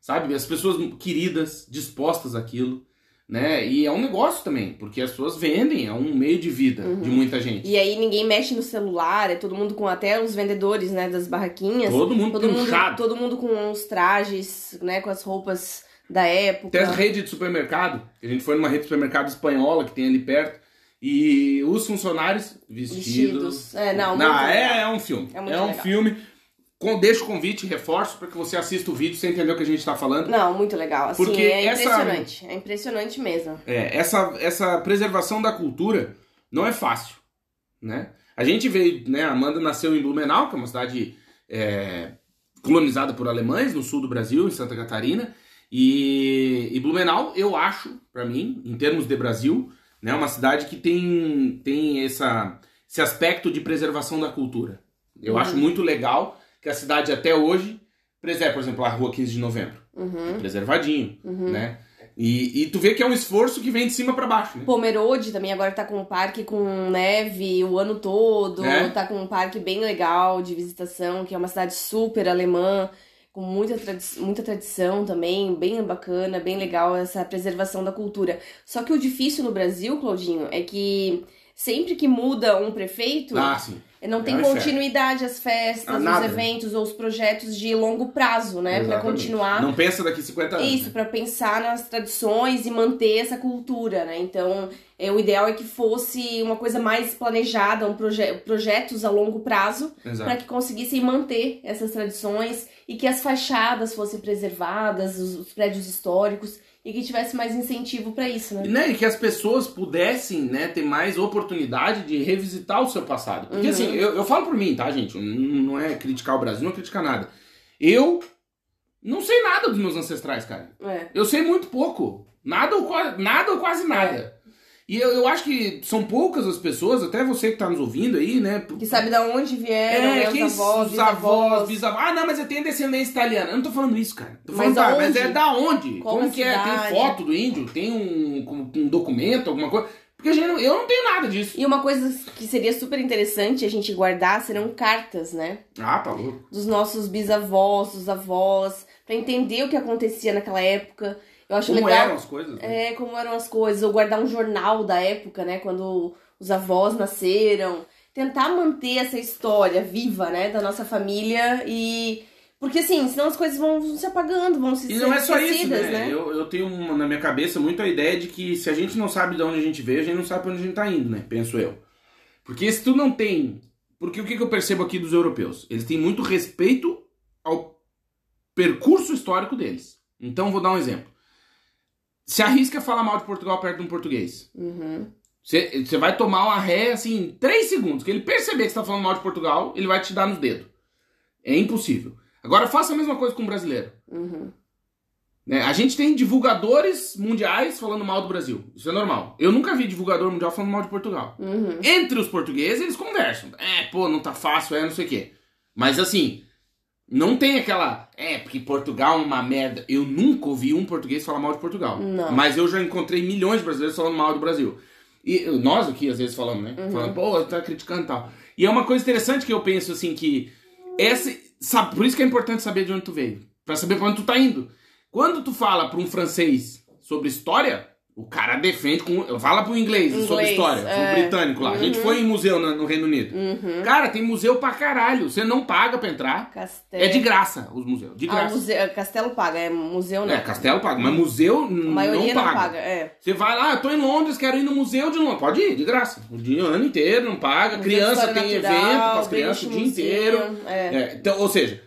sabe? As pessoas queridas, dispostas àquilo, né? E é um negócio também, porque as pessoas vendem, é um meio de vida de muita gente. E aí ninguém mexe no celular, é todo mundo com até os vendedores, né, das barraquinhas. Todo mundo todo mundo, todo mundo com os trajes, né, com as roupas da época. Tem as redes de supermercado. A gente foi numa rede de supermercado espanhola que tem ali perto. E os funcionários vestidos. Vestidos. É, não, Não, é, é um filme. É É, um legal. filme. Com, deixa o convite, reforço, para que você assista o vídeo sem entender o que a gente está falando. Não, muito legal. Assim, Porque é essa- impressionante. É impressionante mesmo. É, essa, essa preservação da cultura não é fácil, né? A gente veio, né? A Amanda nasceu em Blumenau, que é uma cidade é, colonizada por alemães, no sul do Brasil, em Santa Catarina. E, e Blumenau, eu acho, pra mim, em termos de Brasil, né, uma cidade que tem, tem essa, esse aspecto de preservação da cultura. Eu Uhum. acho muito legal que a cidade até hoje preserva, por exemplo, a rua 15 de novembro. Uhum. Preservadinho, né? E, e tu vê que é um esforço que vem de cima pra baixo, né? Pomerode também agora tá com um parque com neve o ano todo. É. Tá com um parque bem legal de visitação, que é uma cidade super alemã, com muita, tradi- muita tradição também, bem bacana, bem legal essa preservação da cultura. Só que o difícil no Brasil, Claudinho, é que sempre que muda um prefeito, Ah, sim. Não tem É continuidade as festas, Ah, os eventos ou os projetos de longo prazo, né? Pra Exatamente. continuar. Não pensa daqui 50 anos. Isso, né? pra pensar nas tradições e manter essa cultura, né? Então, é, o ideal é que fosse uma coisa mais planejada, um proje projetos a longo prazo, para que conseguissem manter essas tradições e que as fachadas fossem preservadas, os, os prédios históricos, e que tivesse mais incentivo pra isso, né? E, né, e que as pessoas pudessem né, ter mais oportunidade de revisitar o seu passado. Porque Uhum. assim, eu, eu falo por mim, tá, gente? Não é criticar o Brasil, não é criticar nada. Eu não sei nada dos meus ancestrais, cara. É. Eu sei muito pouco. Nada ou, nada ou quase nada. E eu, eu acho que são poucas as pessoas, até você que tá nos ouvindo aí, né? Que sabe de onde vieram, né? quem- Os avós, os avós, bisavós. Ah, não, mas eu tenho descendência italiana. Eu não tô falando isso, cara. Tô Mas falando, tá, mas é da onde? Qual Como que é? Tem cidade? foto do índio? Tem um, um- um documento, alguma coisa? Porque gente, eu não tenho nada disso. E uma coisa que seria super interessante a gente guardar serão cartas, né? Ah, tá louco. Dos nossos bisavós, dos avós, pra entender o que acontecia naquela época. Eu acho Como legal. eram as coisas? né? É, como eram as coisas, ou guardar um jornal da época, né, quando os avós nasceram, tentar manter essa história viva, né, da nossa família e porque assim, senão as coisas vão se apagando, vão se E não é só isso, esquecidas, né? Eu, eu tenho uma- na minha cabeça muito a ideia de que se a gente não sabe de onde a gente veio, a gente não sabe pra onde a gente tá indo, né? Penso eu. Porque se tu não tem. Porque o que, que eu percebo aqui dos europeus? Eles têm muito respeito ao percurso histórico deles. Então, vou dar um exemplo. Se arrisca falar mal de Portugal perto de um português. Uhum. Você você vai tomar uma ré, assim, em 3 segundos. Que ele perceber que você tá falando mal de Portugal, ele vai te dar nos dedos. É impossível. Agora, faça a mesma coisa com o brasileiro. Uhum. Né? A gente tem divulgadores mundiais falando mal do Brasil. Isso é normal. Eu nunca vi divulgador mundial falando mal de Portugal. Uhum. Entre os portugueses, eles conversam. É, pô, não tá fácil, é, não sei o quê. Mas assim, não tem aquela. É, porque Portugal é uma merda. Eu nunca ouvi um português falar mal de Portugal. Não. Mas eu já encontrei milhões de brasileiros falando mal do Brasil. E nós aqui, às vezes, falamos, né? Falando, pô, tá criticando e tal. E é uma coisa interessante que eu penso, assim, que. Essa, sabe, por isso que é importante saber de onde tu veio. Pra saber pra onde tu tá indo. Quando tu fala pra um francês sobre história, o cara defende com. Fala pro inglês, sobre Inglês, história, é. britânico lá. A gente foi em museu no, no Reino Unido. Uhum. Cara, tem museu pra caralho. Você não paga pra entrar. Castelo. É de graça os museus. De Ah, graça. museu, Castelo paga, é museu não. É, castelo paga, mas museu A maioria não não paga. paga, é. Você vai lá, eu tô em Londres, quero ir no museu de Londres. Pode ir, de graça. O dia, o ano inteiro, não paga. Museu Criança tem Natural, evento para as British crianças o dia Museum, inteiro. é. É, então, ou seja,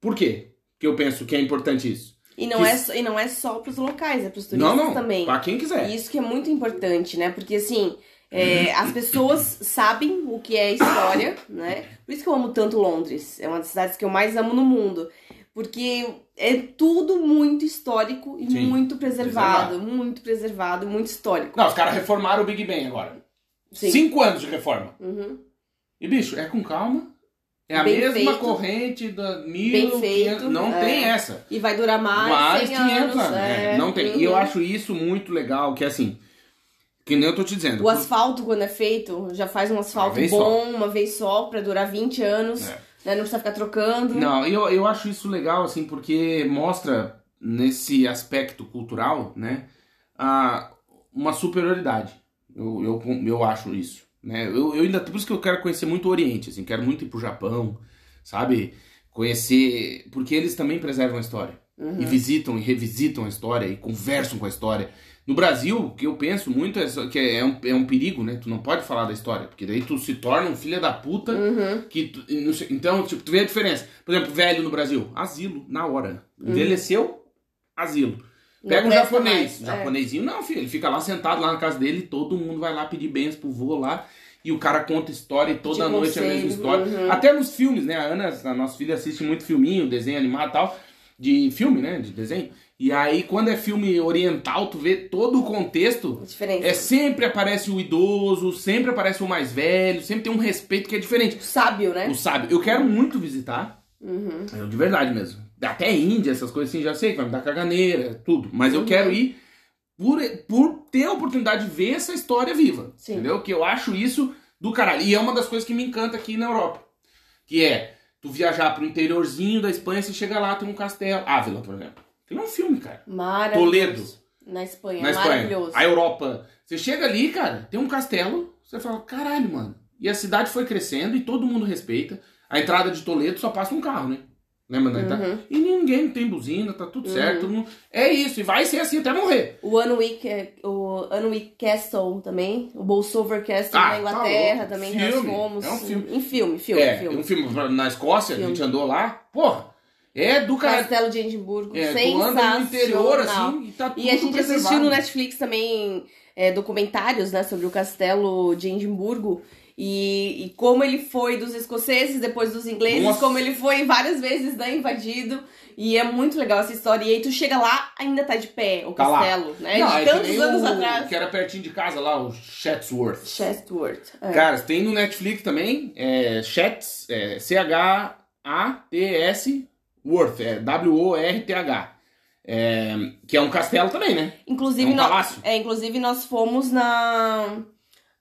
por quê que eu penso que é importante isso? E não, Que- é, só- e não é só pros locais, é pros turistas Não, não. também. Pra quem quiser. E isso que é muito importante, né? Porque assim, é, as pessoas sabem o que é história, né? Por isso que eu amo tanto Londres. É uma das cidades que eu mais amo no mundo. Porque é tudo muito histórico e Sim, muito preservado, Muito preservado, muito histórico. Não, os caras reformaram o Big Ben agora. Sim. Cinco anos de reforma. Uhum. E, bicho, é com calma. É a mesma feito. corrente da mil, Bem feito, Não é. tem essa. E vai durar mais, Mais 100 500 anos. anos. é. não tem. E eu acho isso muito legal, que é assim. Que nem eu tô te dizendo. O asfalto, quando é feito, já faz um asfalto vez bom, uma vez só, pra durar 20 anos. É. Né? Não precisa ficar trocando. Não, eu, eu acho isso legal, assim, porque mostra nesse aspecto cultural, né, a, uma superioridade. Eu, eu, eu acho isso. Né? Eu, eu ainda, por isso que eu quero conhecer muito o Oriente, assim, quero muito ir pro Japão, sabe? Conhecer. Porque eles também preservam a história. Uhum. E visitam e revisitam a história e conversam com a história. No Brasil, o que eu penso muito é que é um, é um perigo, né? Tu não pode falar da história, porque daí tu se torna um filho da puta Uhum. que tu- então, tipo, tu vê a diferença. Por exemplo, velho no Brasil, asilo, na hora. Envelheceu, asilo. Pega um japonês. mais, é. Japonesinho, não, filho. Ele fica lá sentado lá na casa dele, todo mundo vai lá pedir bens pro vô lá. E o cara conta história e toda De noite é a mesma conselho, história. uhum. Até nos filmes, né? A Ana, a nossa filha, assiste muito filminho, desenho animado e tal. De filme, né? De desenho. E aí, quando é filme oriental, tu vê todo o contexto. A diferença. É sempre aparece o idoso, sempre aparece o mais velho, sempre tem um respeito que é diferente. O sábio, né? O sábio. Eu quero muito visitar. Uhum. Eu, de verdade mesmo. Até Índia, essas coisas assim, já sei que vai me dar caganeira, tudo. Mas eu Uhum. quero ir por, por ter a oportunidade de ver essa história viva. Sim. Entendeu? Que eu acho isso do caralho. E é uma das coisas que me encanta aqui na Europa. Que é tu viajar pro interiorzinho da Espanha, você chega lá, tem um castelo. Ávila, por exemplo. Tem um filme, cara. Maravilhoso. Toledo. Na Espanha. Na Espanha. Maravilhoso. A Europa. Você chega ali, cara, tem um castelo, você fala, caralho, mano. E a cidade foi crescendo e todo mundo respeita. A entrada de Toledo só passa um carro, né? Lembra da entrada? Uhum. E ninguém tem buzina, tá tudo certo. todo mundo- É isso, e vai ser assim até morrer. O Anwick, é- o Anwick Castle também. O Bolsover Castle Ah, na tá Inglaterra louco. também. Filme. Nós fomos. É um filme. Em filme, filme, é, filme. um filme na Escócia, a Filme. gente andou lá. Porra, é do cara. Castelo de Edimburgo. É, sensacional. no interior, assim, e tá tudo E a gente preservado. assistiu no Netflix também é, documentários, né, sobre o castelo de Edimburgo. E, e como ele foi dos escoceses, depois dos ingleses, Nossa. como ele foi várias vezes né, invadido. E é muito legal essa história. E aí tu chega lá, ainda tá de pé o Tá lá. castelo, né? Não, de é que tantos anos o- atrás. Que era pertinho de casa lá, o Chatsworth. Chestworth. É. Cara, tem no Netflix também, é Chats, é, C-H-A-T-S Worth, é W-O-R-T-H. É, que é um castelo também, né? Inclusive, É um palácio. é, inclusive nós fomos na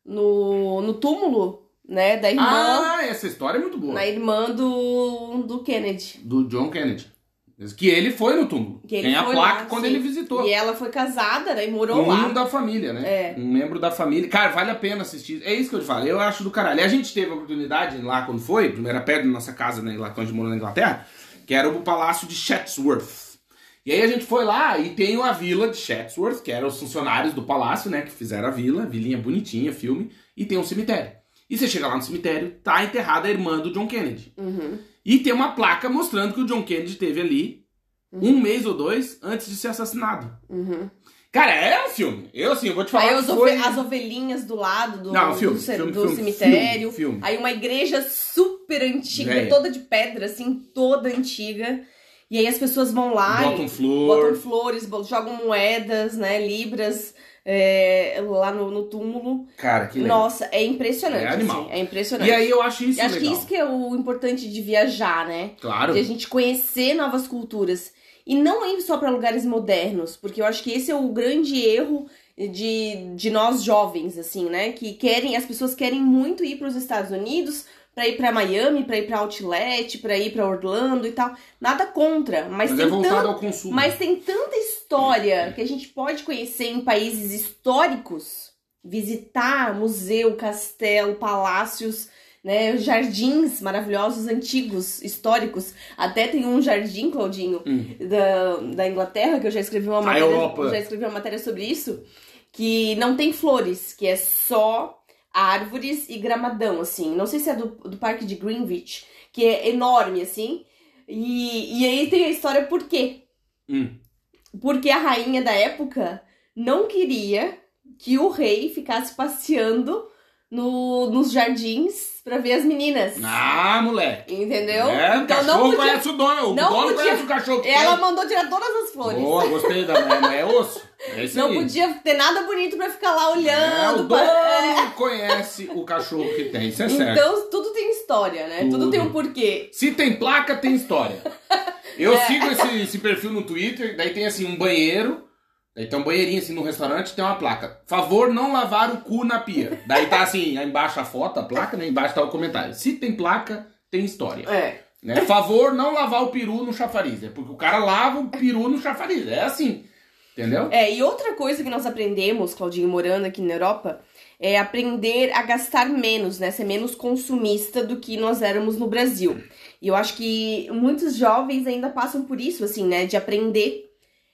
no, no túmulo, né, da irmã, Ah, essa história é muito boa. na irmã do, do Kennedy. Do John Kennedy. Que ele foi no túmulo. Que Tem a placa lá, quando sim. ele visitou. E ela foi casada, né, e morou Um lá. da família, né? É. Um membro da família. Cara, vale a pena assistir. É isso que eu te falo. Eu acho do caralho. E a gente teve a oportunidade lá quando foi, primeira perto da nossa casa, né, lá quando a gente morou na Inglaterra, que era o Palácio de Chatsworth. E aí a gente foi lá e tem a vila de Chatsworth, que eram os funcionários do palácio, né, que fizeram a vila, vilinha bonitinha, filme, e tem um cemitério. E você chega lá no cemitério, tá enterrada a irmã do John Kennedy. Uhum. E tem uma placa mostrando que o John Kennedy teve ali um mês ou dois antes de ser assassinado. Uhum. Cara, é um filme. Eu, assim, eu vou te falar Aí ove- foi... as ovelhinhas do lado do, Não, do filme, ce- filme, do filme, cemitério. filme. Aí uma igreja super antiga, Velha. toda de pedra, assim, toda antiga. E aí as pessoas vão lá Botam e flor. botam flores, jogam moedas, né, libras é, lá no, no túmulo. Cara, que legal. Nossa, é impressionante. É animal. assim, é impressionante. E aí eu acho isso Eu acho legal. que isso que é o importante de viajar, né? Claro. De a gente conhecer novas culturas. E não ir só para lugares modernos, porque eu acho que esse é o grande erro de, de nós jovens, assim, né? Que querem, as pessoas querem muito ir para os Estados Unidos, para ir para Miami, para ir para Outlet, para ir para Orlando e tal. Nada contra, mas, Mas é tem voltado tanto, ao consumo. mas tem tanta história que a gente pode conhecer em países históricos, visitar museu, castelo, palácios, né, jardins maravilhosos, antigos, históricos. Até tem um jardim, Claudinho, Hum. da, da Inglaterra, que eu já escrevi uma matéria, já escrevi uma matéria sobre isso, que não tem flores, que é só árvores e gramadão, assim. Não sei se é do, do parque de Greenwich, que é enorme, assim. E, e aí tem a história por quê? Hum. Porque a rainha da época não queria que o rei ficasse passeando no, nos jardins pra ver as meninas. Ah, moleque. Entendeu? É, o então cachorro não podia. conhece o dono. O não dono podia- conhece o cachorro que Ela tem. mandou tirar todas as flores. Boa, gostei da mãe, é osso. É isso não aí. podia ter nada bonito pra ficar lá É, olhando. o pra- dono conhece o cachorro que tem, isso é certo. Então tudo tem história, né? Tudo, Tudo. tem um porquê. Se tem placa, tem história. Eu [laughs] É. sigo esse, esse perfil no Twitter, daí tem assim um banheiro, daí tem um banheirinho assim no restaurante, tem uma placa. Favor não lavar o cu na pia. Daí tá assim, aí embaixo a foto, a placa, né? Embaixo tá o comentário. Se tem placa, tem história. É. Né? Favor não lavar o peru no chafariz. É porque o cara lava o peru no chafariz. É assim. Entendeu? É, e outra coisa que nós aprendemos, Claudinho, morando aqui na Europa, é aprender a gastar menos, né? Ser menos consumista do que nós éramos no Brasil. E eu acho que muitos jovens ainda passam por isso, assim, né? De aprender.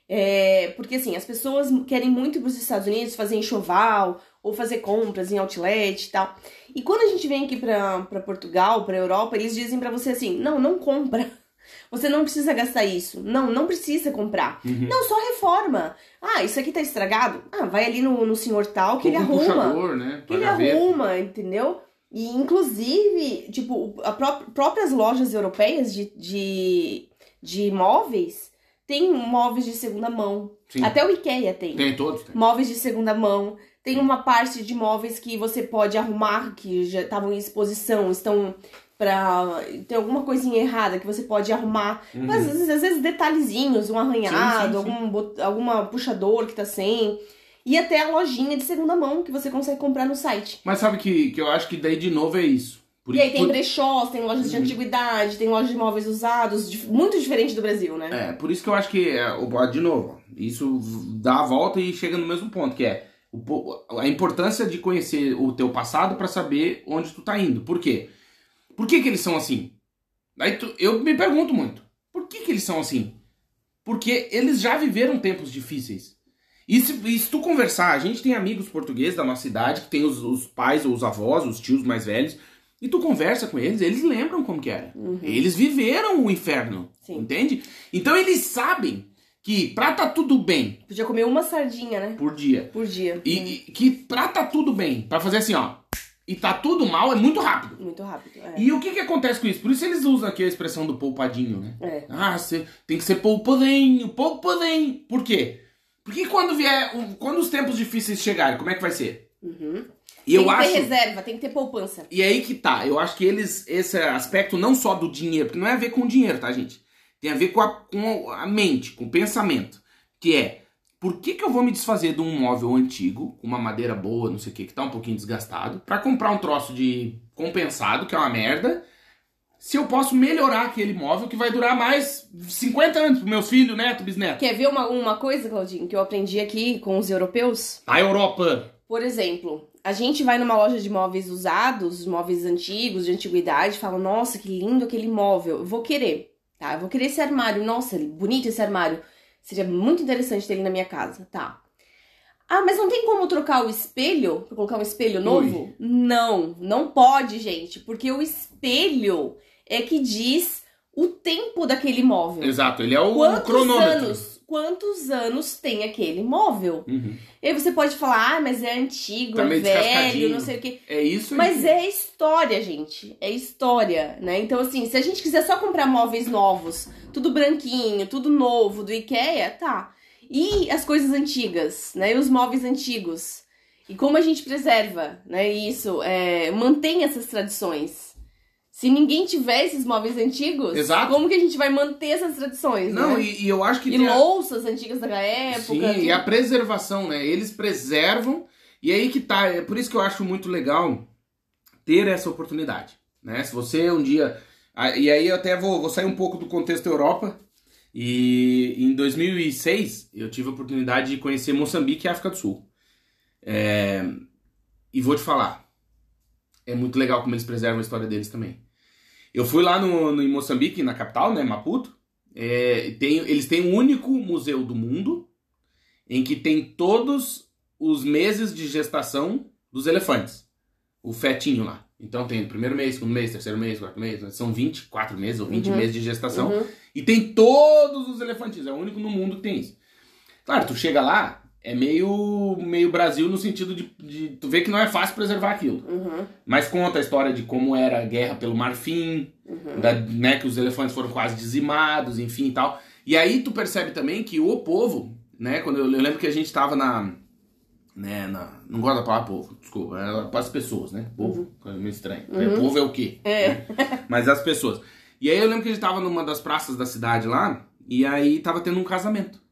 É, porque, assim, as pessoas querem muito ir para os Estados Unidos fazer enxoval ou fazer compras em outlet e tal. E quando a gente vem aqui pra Portugal, pra Europa, eles dizem pra você assim: não, não compra. [laughs] Você não precisa gastar isso. Não, não precisa comprar. Uhum. Não, só reforma. Ah, isso aqui tá estragado? Ah, vai ali no, no senhor tal que ele um arruma. puxador, né? Que ele gaveta. arruma, entendeu? E inclusive, tipo, a pró próprias lojas europeias de, de, de móveis tem móveis de segunda mão. Sim. Até o IKEA tem. Tem todos. Tem. Móveis de segunda mão. Tem uma parte de móveis que você pode arrumar, que já estavam em exposição, estão pra. Tem alguma coisinha errada que você pode arrumar. Uhum. Mas às vezes, às vezes detalhezinhos, um arranhado, Sim, sim, algum bot- alguma puxador que tá sem. E até a lojinha de segunda mão que você consegue comprar no site. Mas sabe que, que eu acho que daí de novo é isso. Por- e aí tem por- brechós, tem lojas de antiguidade, tem lojas de móveis usados, muito diferente do Brasil, né? É, por isso que eu acho que, é, de novo, isso dá a volta e chega no mesmo ponto, que é a importância de conhecer o teu passado pra saber onde tu tá indo. Por quê? Por que, que eles são assim? Aí tu- eu me pergunto muito, por que, que eles são assim? Porque eles já viveram tempos difíceis. E se, e se tu conversar, a gente tem amigos portugueses da nossa idade, que tem os, os pais ou os avós, os tios mais velhos, e tu conversa com eles, eles lembram como que era. Eles viveram o inferno, Sim. entende? Então eles sabem que pra tá tudo bem Podia comer uma sardinha, né? por dia, Por dia. e, e que pra tá tudo bem, pra fazer assim, ó, e tá tudo mal, é muito rápido. Muito rápido. É. E o que que acontece com isso? Por isso eles usam aqui a expressão do poupadinho, né? É. Ah, você tem que ser poupadinho, poupadinho. Por quê? Porque quando vier, quando os tempos difíceis chegarem, como é que vai ser? Uhum. E tem eu que acho. ter reserva, tem que ter poupança. E aí que tá, eu acho que eles, esse aspecto não só do dinheiro, porque não é a ver com o dinheiro, tá, gente? Tem a ver com a, com a mente, com o pensamento. Que é, por que, que eu vou me desfazer de um móvel antigo, com uma madeira boa, não sei o que, que tá um pouquinho desgastado, pra comprar um troço de compensado, que é uma merda, se eu posso melhorar aquele móvel que vai durar mais 50 anos pros meus filhos, neto, bisneto. Quer ver uma, uma coisa, Claudinho, que eu aprendi aqui com os europeus? A Europa. Por exemplo, a gente vai numa loja de móveis usados, móveis antigos, de antiguidade, fala, nossa, que lindo aquele móvel, eu vou querer, tá? Eu vou querer esse armário, nossa, bonito esse armário. Seria muito interessante ter ele na minha casa, tá? Ah, mas não tem como trocar o espelho? Pra colocar um espelho novo? Não, não pode, gente, porque o espelho é que diz o tempo daquele móvel. Exato, ele é o Quantos cronômetro. anos? Quantos anos tem aquele móvel? Uhum. E aí você pode falar, ah, mas é antigo, Tá é velho, não sei o quê. É isso. Mas é história, gente. É história, né? Então, assim, se a gente quiser só comprar móveis novos, tudo branquinho, tudo novo, do IKEA, tá. E as coisas antigas, né? E os móveis antigos. E como a gente preserva, né? Isso, é, mantém essas tradições. Se ninguém tiver esses móveis antigos, Exato. como que a gente vai manter essas tradições? Não, né? e, e eu acho que E tem a- louças antigas daquela época. Sim, e a preservação, né? Eles preservam, e aí que tá. É por isso que eu acho muito legal ter essa oportunidade, né? Se você um dia. E aí eu até vou, vou sair um pouco do contexto Europa. E em 2006 eu tive a oportunidade de conhecer Moçambique e África do Sul. É, E vou te falar, é muito legal como eles preservam a história deles também. Eu fui lá no, no- em Moçambique, na capital, né, Maputo. É, tem, eles têm o único museu do mundo em que tem todos os meses de gestação dos elefantes. O fetinho lá. Então tem primeiro mês, segundo mês, terceiro mês, quarto mês. São 24 meses ou 20 Uhum. meses de gestação. Uhum. E tem todos os elefantes. É o único no mundo que tem isso. Claro, tu chega lá, é meio, meio Brasil no sentido de, de. Tu vê que não é fácil preservar aquilo. Uhum. Mas conta a história de como era a guerra pelo Marfim, Uhum. da- né, que os elefantes foram quase dizimados, enfim e tal. E aí tu percebe também que o povo, né, quando eu, eu lembro que a gente tava na, né, na, não gosto da palavra povo, desculpa, é para as pessoas, né, povo, coisa meio estranho. É, Uhum. povo é o quê? É. Né? [laughs] Mas as pessoas. E aí eu lembro que a gente tava numa das praças da cidade lá, e aí tava tendo um casamento.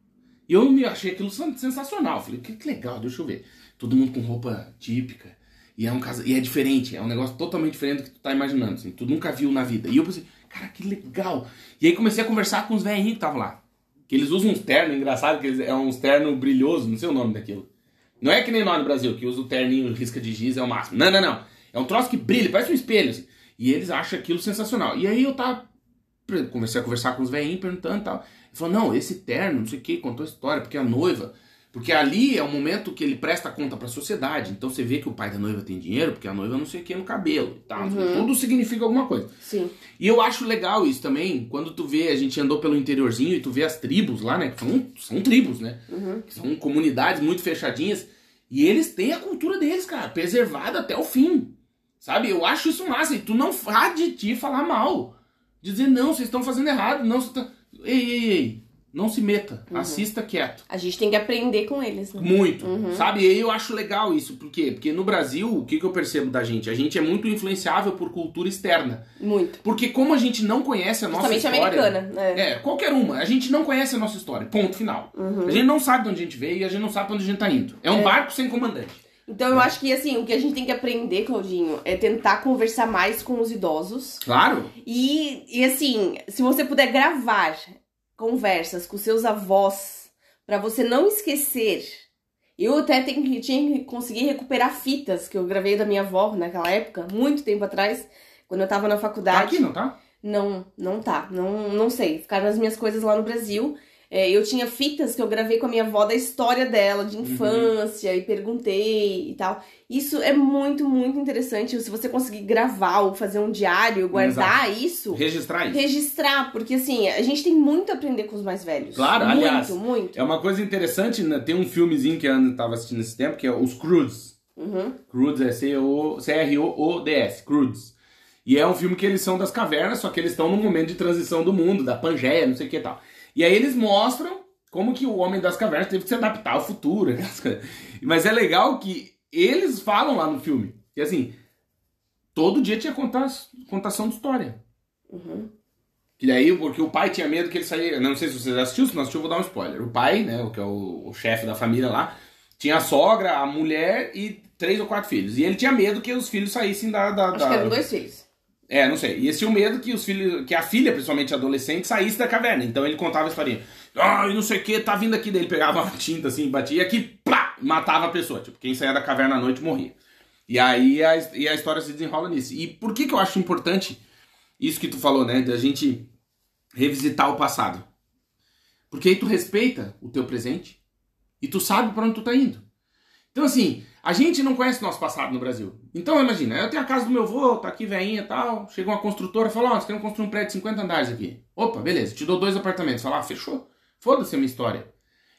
E eu me achei aquilo sen- sensacional. Falei, que, que legal, deixa eu ver. Todo mundo com roupa típica. E é um casa... e é diferente, é um negócio totalmente diferente do que tu tá imaginando, assim, tu nunca viu na vida. E eu pensei, cara, que legal. E aí comecei a conversar com os velhinhos que estavam lá. Que eles usam uns ternos, engraçado, que eles, é uns terno brilhoso, não sei o nome daquilo. Não é que nem lá no Brasil, que usa o terninho risca de giz, é o máximo. Não, não, não. É um troço que brilha, parece um espelho, assim. E eles acham aquilo sensacional. E aí eu tava. Comecei a conversar com os velhinhos, perguntando e tal. Ele falou, não, esse terno, não sei o que, contou a história, porque a noiva. Porque ali é o momento que ele presta conta pra sociedade. Então você vê que o pai da noiva tem dinheiro, porque a noiva não sei o que no cabelo e tal. Uhum. Tudo significa alguma coisa. Sim. E eu acho legal isso também, quando tu vê, a gente andou pelo interiorzinho e tu vê as tribos lá, né? Que são, são tribos, né? Uhum. Que são comunidades muito fechadinhas. E eles têm a cultura deles, cara, preservada até o fim. Sabe? Eu acho isso massa. E tu não há de ti falar mal. Dizer, não, vocês estão fazendo errado. Não, você tá... Ei, ei, ei. Não se meta. Uhum. Assista quieto. A gente tem que aprender com eles, né? Muito. Uhum. Sabe? E eu acho legal isso. Por quê? Porque no Brasil, o que, que eu percebo da gente? A gente é muito influenciável por cultura externa. Muito. Porque como a gente não conhece a nossa história... americana. né? É, qualquer uma. A gente não conhece a nossa história. Ponto final. Uhum. A gente não sabe de onde a gente veio e a gente não sabe pra onde a gente tá indo. É um É. barco sem comandante. Então eu acho que assim, o que a gente tem que aprender, Claudinho, é tentar conversar mais com os idosos. Claro. E, e assim, se você puder gravar conversas com seus avós pra você não esquecer. Eu até tenho, que- tinha que conseguir recuperar fitas que eu gravei da minha avó naquela época, muito tempo atrás, quando eu tava na Tá faculdade. aqui, não tá? Não, não tá. Não, não sei. Ficaram as minhas coisas lá no Brasil. É, eu tinha fitas que eu gravei com a minha avó da história dela, de infância, e perguntei e tal. Isso é muito, muito interessante. Se você conseguir gravar ou fazer um diário, guardar isso, Registrar isso. registrar, porque assim, a gente tem muito a aprender com os mais velhos. Claro, muito, aliás, muito. É uma coisa interessante, né? Tem um filmezinho que a Ana tava assistindo nesse tempo, que é Os Cruz. Uhum. Croods é C-R-O-O-D-S, Croods. E é um filme que eles são das cavernas, só que eles estão num momento de transição do mundo, da Pangeia, não sei o que e tal. E aí eles mostram como que o homem das cavernas teve que se adaptar ao futuro. Mas é legal que eles falam lá no filme. Que assim, todo dia tinha contar, contação de história. Uhum. E daí, porque o pai tinha medo que ele saísse. Não sei se você já assistiu, se não assistiu, eu vou dar um spoiler. O pai, né, o que é o, o chefe da família lá, tinha a sogra, a mulher e três ou quatro filhos. E ele tinha medo que os filhos saíssem da. da Acho da... que eram dois filhos. É, não sei. E esse tinha o medo que os filhos, que a filha, principalmente adolescente, saísse da caverna. Então ele contava a historinha. Ah, e não sei o que, tá vindo aqui. Daí ele pegava uma tinta assim, batia aqui, plá, matava a pessoa. Tipo, quem saía da caverna à noite morria. E aí a, e a história se desenrola nisso. E por que que eu acho importante isso que tu falou, né? Da gente revisitar o passado. Porque aí tu respeita o teu presente e tu sabe para onde tu tá indo. Então assim, a gente não conhece nosso passado no Brasil. Então imagina, eu tenho a casa do meu avô, tá aqui veinha e tal, chega uma construtora e fala, ó, oh, nós queremos construir um prédio de 50 andares aqui. Opa, beleza, te dou dois apartamentos. Fala, ah, fechou. Foda-se a minha história.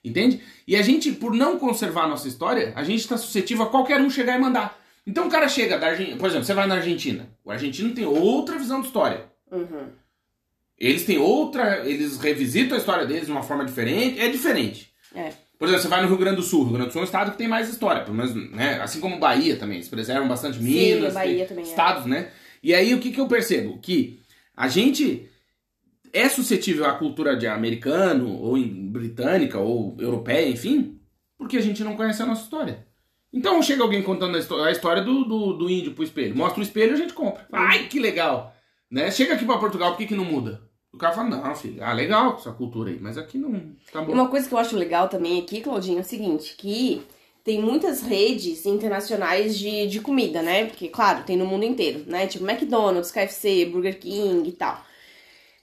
Entende? E a gente, por não conservar a nossa história, a gente está suscetível a qualquer um chegar e mandar. Então o cara chega da Argentina, por exemplo, você vai na Argentina. O argentino tem outra visão de história. Uhum. Eles têm outra, eles revisitam a história deles de uma forma diferente, é diferente. É. Por exemplo, você vai no Rio Grande do Sul. O Rio Grande do Sul é um estado que tem mais história, pelo menos, né? Assim como Bahia também, eles preservam bastante Minas, Bahia tem também é. estados, né? E aí o que, que eu percebo? Que a gente é suscetível à cultura de americano, ou britânica, ou europeia, enfim, porque a gente não conhece a nossa história. Então chega alguém contando a, histó- a história do, do, do índio pro espelho. Mostra o espelho e a gente compra. Ai, que legal! Né? Chega aqui pra Portugal, por que, que não muda? O cara fala, não, filho, ah, legal essa cultura aí, mas aqui não tá bom. uma coisa que eu acho legal também aqui, Claudinho, é o seguinte, que tem muitas redes internacionais de, de comida, né? Porque, claro, tem no mundo inteiro, né? Tipo McDonald's, KFC, Burger King e tal.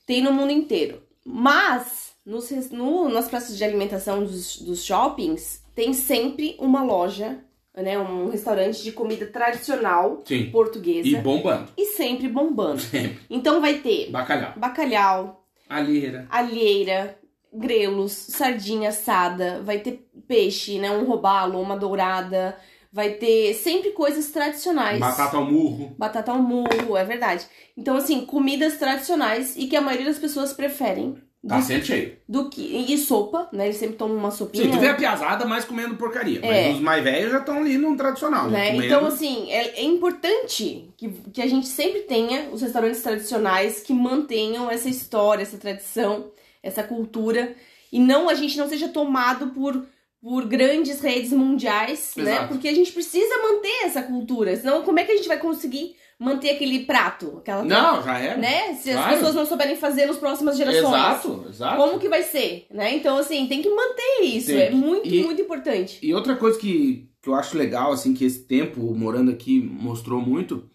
Tem no mundo inteiro. Mas, nos, no, nas praças de alimentação dos, dos shoppings, tem sempre uma loja, né? Um restaurante de comida tradicional Sim. portuguesa. E bombando. e sempre bombando. Sempre. Então vai ter Bacalhau. bacalhau, Alheira. alheira, grelos, sardinha assada, vai ter peixe, né? Um robalo, uma dourada, vai ter sempre coisas tradicionais. Batata ao murro. Batata ao murro, é verdade. Então, assim, comidas tradicionais e que a maioria das pessoas preferem. Tá do, sempre cheio. do que. E sopa, né? Eles sempre tomam uma sopinha. Sim, tu vê a piazada mais comendo porcaria. É. Mas os mais velhos já estão ali no tradicional, né? né? Comendo. Então, assim, é, é importante que, que a gente sempre tenha os restaurantes tradicionais que mantenham essa história, essa tradição, essa cultura. E não a gente não seja tomado por, por grandes redes mundiais, né? Exato. Porque a gente precisa manter essa cultura. Senão, como é que a gente vai conseguir manter aquele prato? Aquela Não, já é. né? Se Claro. as pessoas não souberem fazer nas próximas gerações. Exato, exato. Como que vai ser, né? Então, assim, tem que manter isso. Tem É muito, E- muito importante. E outra coisa que, que eu acho legal, assim, que esse tempo morando aqui mostrou muito,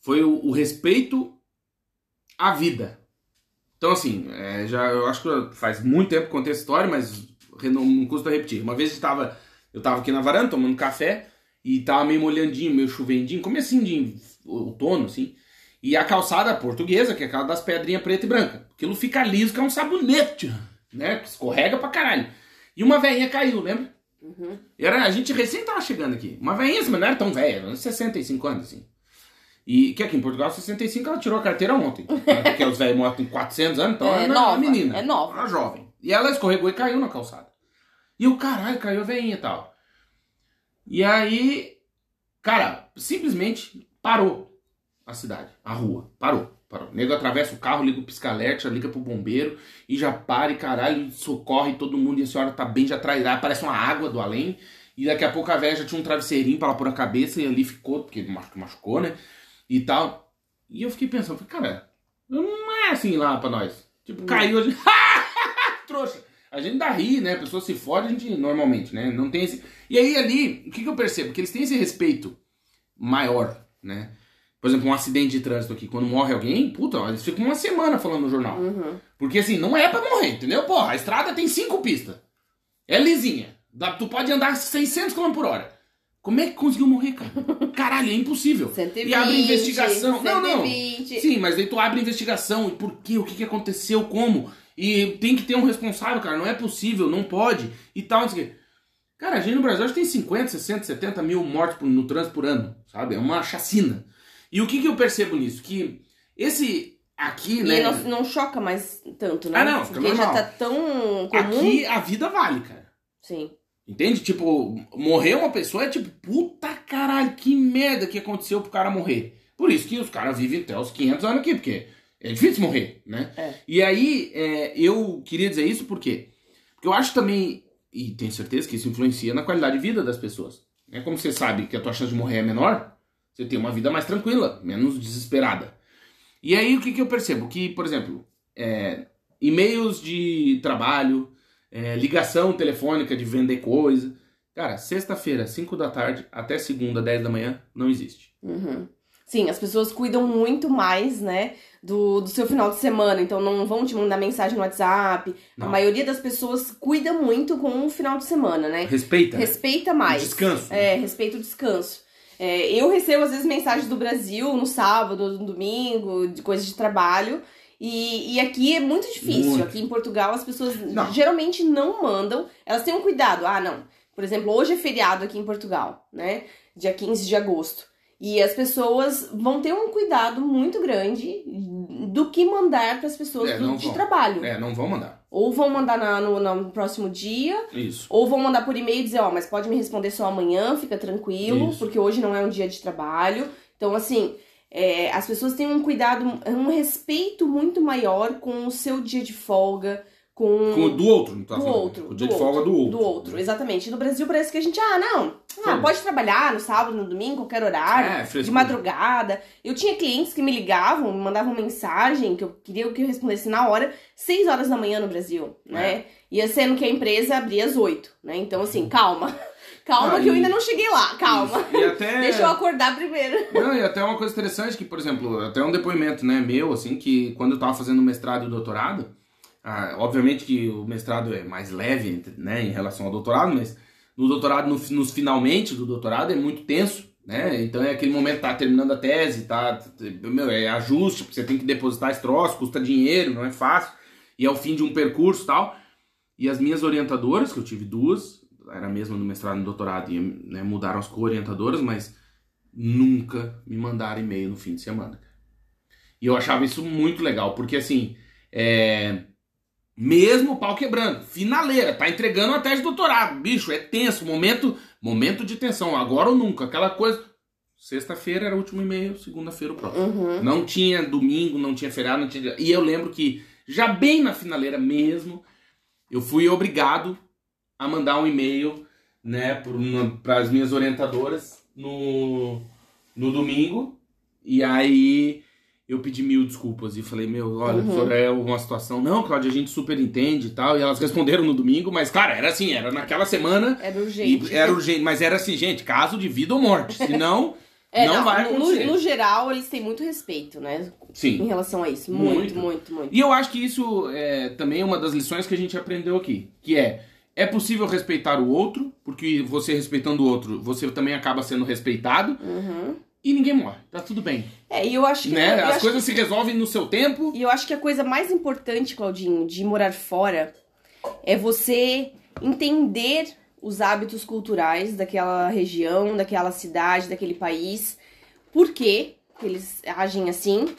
foi o, o respeito à vida. Então, assim, é, já, eu acho que faz muito tempo que contei essa história, mas não, não custa repetir. Uma vez eu tava, eu tava aqui na varanda tomando café e tava meio molhandinho, meio chovendinho, comecinho de outono, assim. E a calçada portuguesa, que é aquela das pedrinhas preta e branca. Aquilo fica liso, que é um sabonete, né? Escorrega pra caralho. E uma velhinha caiu, lembra? Uhum. Era, a gente recém tava chegando aqui. Uma velhinha, assim, mas não era tão velha, uns 65 anos, assim. E que aqui em Portugal, 65, ela tirou a carteira ontem. [laughs] Né? Porque os velhos moram com 400 anos, então É ela nova, uma menina. é nova. Uma jovem. E ela escorregou e caiu na calçada. E o caralho, caiu a velhinha e tal. E aí, cara, simplesmente parou a cidade, a rua. Parou, parou. O nego atravessa o carro, liga o pisca-alerta, liga pro bombeiro e já para e caralho, socorre todo mundo e a senhora tá bem, já traz, aparece uma água do além. E daqui a pouco a velha já tinha um travesseirinho pra ela pôr a cabeça e ali ficou, porque machu- machucou, né? E tal. E eu fiquei pensando, falei, cara, não é assim lá pra nós. Tipo, caiu, a gente. [laughs] [laughs] Trouxa. A gente dá ri, né? A pessoa se fode, a gente normalmente, né? Não tem esse. E aí ali, o que, que eu percebo? Que eles têm esse respeito maior, né? Por exemplo, um acidente de trânsito aqui, quando morre alguém, puta, eles ficam uma semana falando no jornal. Uhum. Porque assim, não é pra morrer, entendeu? Porra, a estrada tem cinco pistas. É lisinha. Dá- tu pode andar 600 km por hora. Como é que conseguiu morrer, cara? [laughs] Caralho, é impossível. 120, e abre investigação. Não, não. 120. Sim, mas daí tu abre investigação. E por quê? O que, que aconteceu? Como? E tem que ter um responsável, cara. Não é possível, não pode. E tal, não sei o quê. Cara, a gente no Brasil que tem 50, 60, 70 mil mortes por- no trânsito por ano, sabe? É uma chacina. E o que, que eu percebo nisso? Que esse aqui, né? E não, não choca mais tanto, né? Ah, não, Porque já tá tão comum. Aqui a vida vale, cara. Sim. Entende? Tipo, morrer uma pessoa é tipo, puta caralho, que merda que aconteceu pro cara morrer. Por isso que os caras vivem até os 500 anos aqui, porque é difícil morrer, né? É. E aí, é, eu queria dizer isso por quê? Porque eu acho também, e tenho certeza que isso influencia na qualidade de vida das pessoas. É como você sabe que a tua chance de morrer é menor, você tem uma vida mais tranquila, menos desesperada. E aí, o que, que eu percebo? Que, por exemplo, é, e-mails de trabalho, é, ligação telefônica de vender coisa. Cara, sexta-feira, 5 da tarde, até segunda, 10 da manhã, não existe. Uhum. Sim, as pessoas cuidam muito mais, né, do, do seu final de semana. Então não vão te mandar mensagem no WhatsApp. Não. A maioria das pessoas cuida muito com o final de semana, né? Respeita. né? Respeita mais. Descanso. É, respeita o descanso. É, eu recebo, às vezes, mensagens do Brasil no sábado, no domingo, de coisas de trabalho. E, e aqui é muito difícil. Muito. Aqui em Portugal, as pessoas Não. geralmente não mandam. Elas têm um cuidado. Ah, não. Por exemplo, hoje é feriado aqui em Portugal, né? Dia 15 de agosto. E as pessoas vão ter um cuidado muito grande do que mandar para as pessoas É, do- de vão. trabalho. É, não vão mandar. Ou vão mandar na- no, no próximo dia, Isso. ou vão mandar por e-mail e dizer, ó, mas pode me responder só amanhã, fica tranquilo, Isso. porque hoje não é um dia de trabalho. Então, assim, é, as pessoas têm um cuidado, um respeito muito maior com o seu dia de folga, com, Com do outro, não tá do falando. outro. O dia de folga do outro. Do outro, exatamente. No Brasil parece que a gente, ah, não, ah, Sim. pode trabalhar no sábado, no domingo, qualquer horário, É, de madrugada. Eu tinha clientes que me ligavam, me mandavam mensagem, que eu queria que eu respondesse na hora, 6 horas da manhã no Brasil, É. né? E sendo que a empresa abria às 8, né? Então, assim, calma. [laughs] Calma Ah, que eu e- ainda não cheguei lá, calma. Isso. E até... [laughs] Deixa eu acordar primeiro. Não, e até uma coisa interessante que, por exemplo, até um depoimento, né, meu, assim, que quando eu tava fazendo mestrado e doutorado, ah, obviamente que o mestrado é mais leve, né, em relação ao doutorado, mas no doutorado, no, nos finalmente do doutorado, é muito tenso, né, então é aquele momento tá terminando a tese, tá, meu, é ajuste, você tem que depositar esse troço, custa dinheiro, não é fácil, e é o fim de um percurso tal, e as minhas orientadoras, que eu tive duas, era a mesma no mestrado e no doutorado, e né, mudaram as co-orientadoras, mas nunca me mandaram e-mail no fim de semana. E eu achava isso muito legal, porque assim, é... mesmo o pau quebrando, finaleira, tá entregando a tese de doutorado, bicho, é tenso, momento, momento de tensão, agora ou nunca, aquela coisa. Sexta-feira era o último e-mail, segunda-feira o próximo. Uhum. Não tinha domingo, não tinha feriado, não tinha. E eu lembro que, já bem na finaleira mesmo, eu fui obrigado a mandar um e-mail, né, para as minhas orientadoras no, no domingo. E aí eu pedi mil desculpas e falei, meu, olha, Uhum. é uma situação. Não, Cláudia, a gente super entende e tal. E elas responderam no domingo, mas, cara, era assim, era naquela semana. Era urgente. Era urgente, mas era assim, gente, caso de vida ou morte. Senão, [laughs] É, não, vai no- acontecer. No, no geral, eles têm muito respeito, né? Sim. Em relação a isso. Muito, Muito. muito, muito. E eu acho que isso é também uma das lições que a gente aprendeu aqui, que é é possível respeitar o outro, porque você respeitando o outro, você também acaba sendo respeitado Uhum. E ninguém morre. Tá tudo bem, É, e eu acho que. né? eu As acho coisas se resolvem no seu tempo. E eu acho que a coisa mais importante, Claudinho, de morar fora é você entender os hábitos culturais daquela região, daquela cidade, daquele país, por que eles agem assim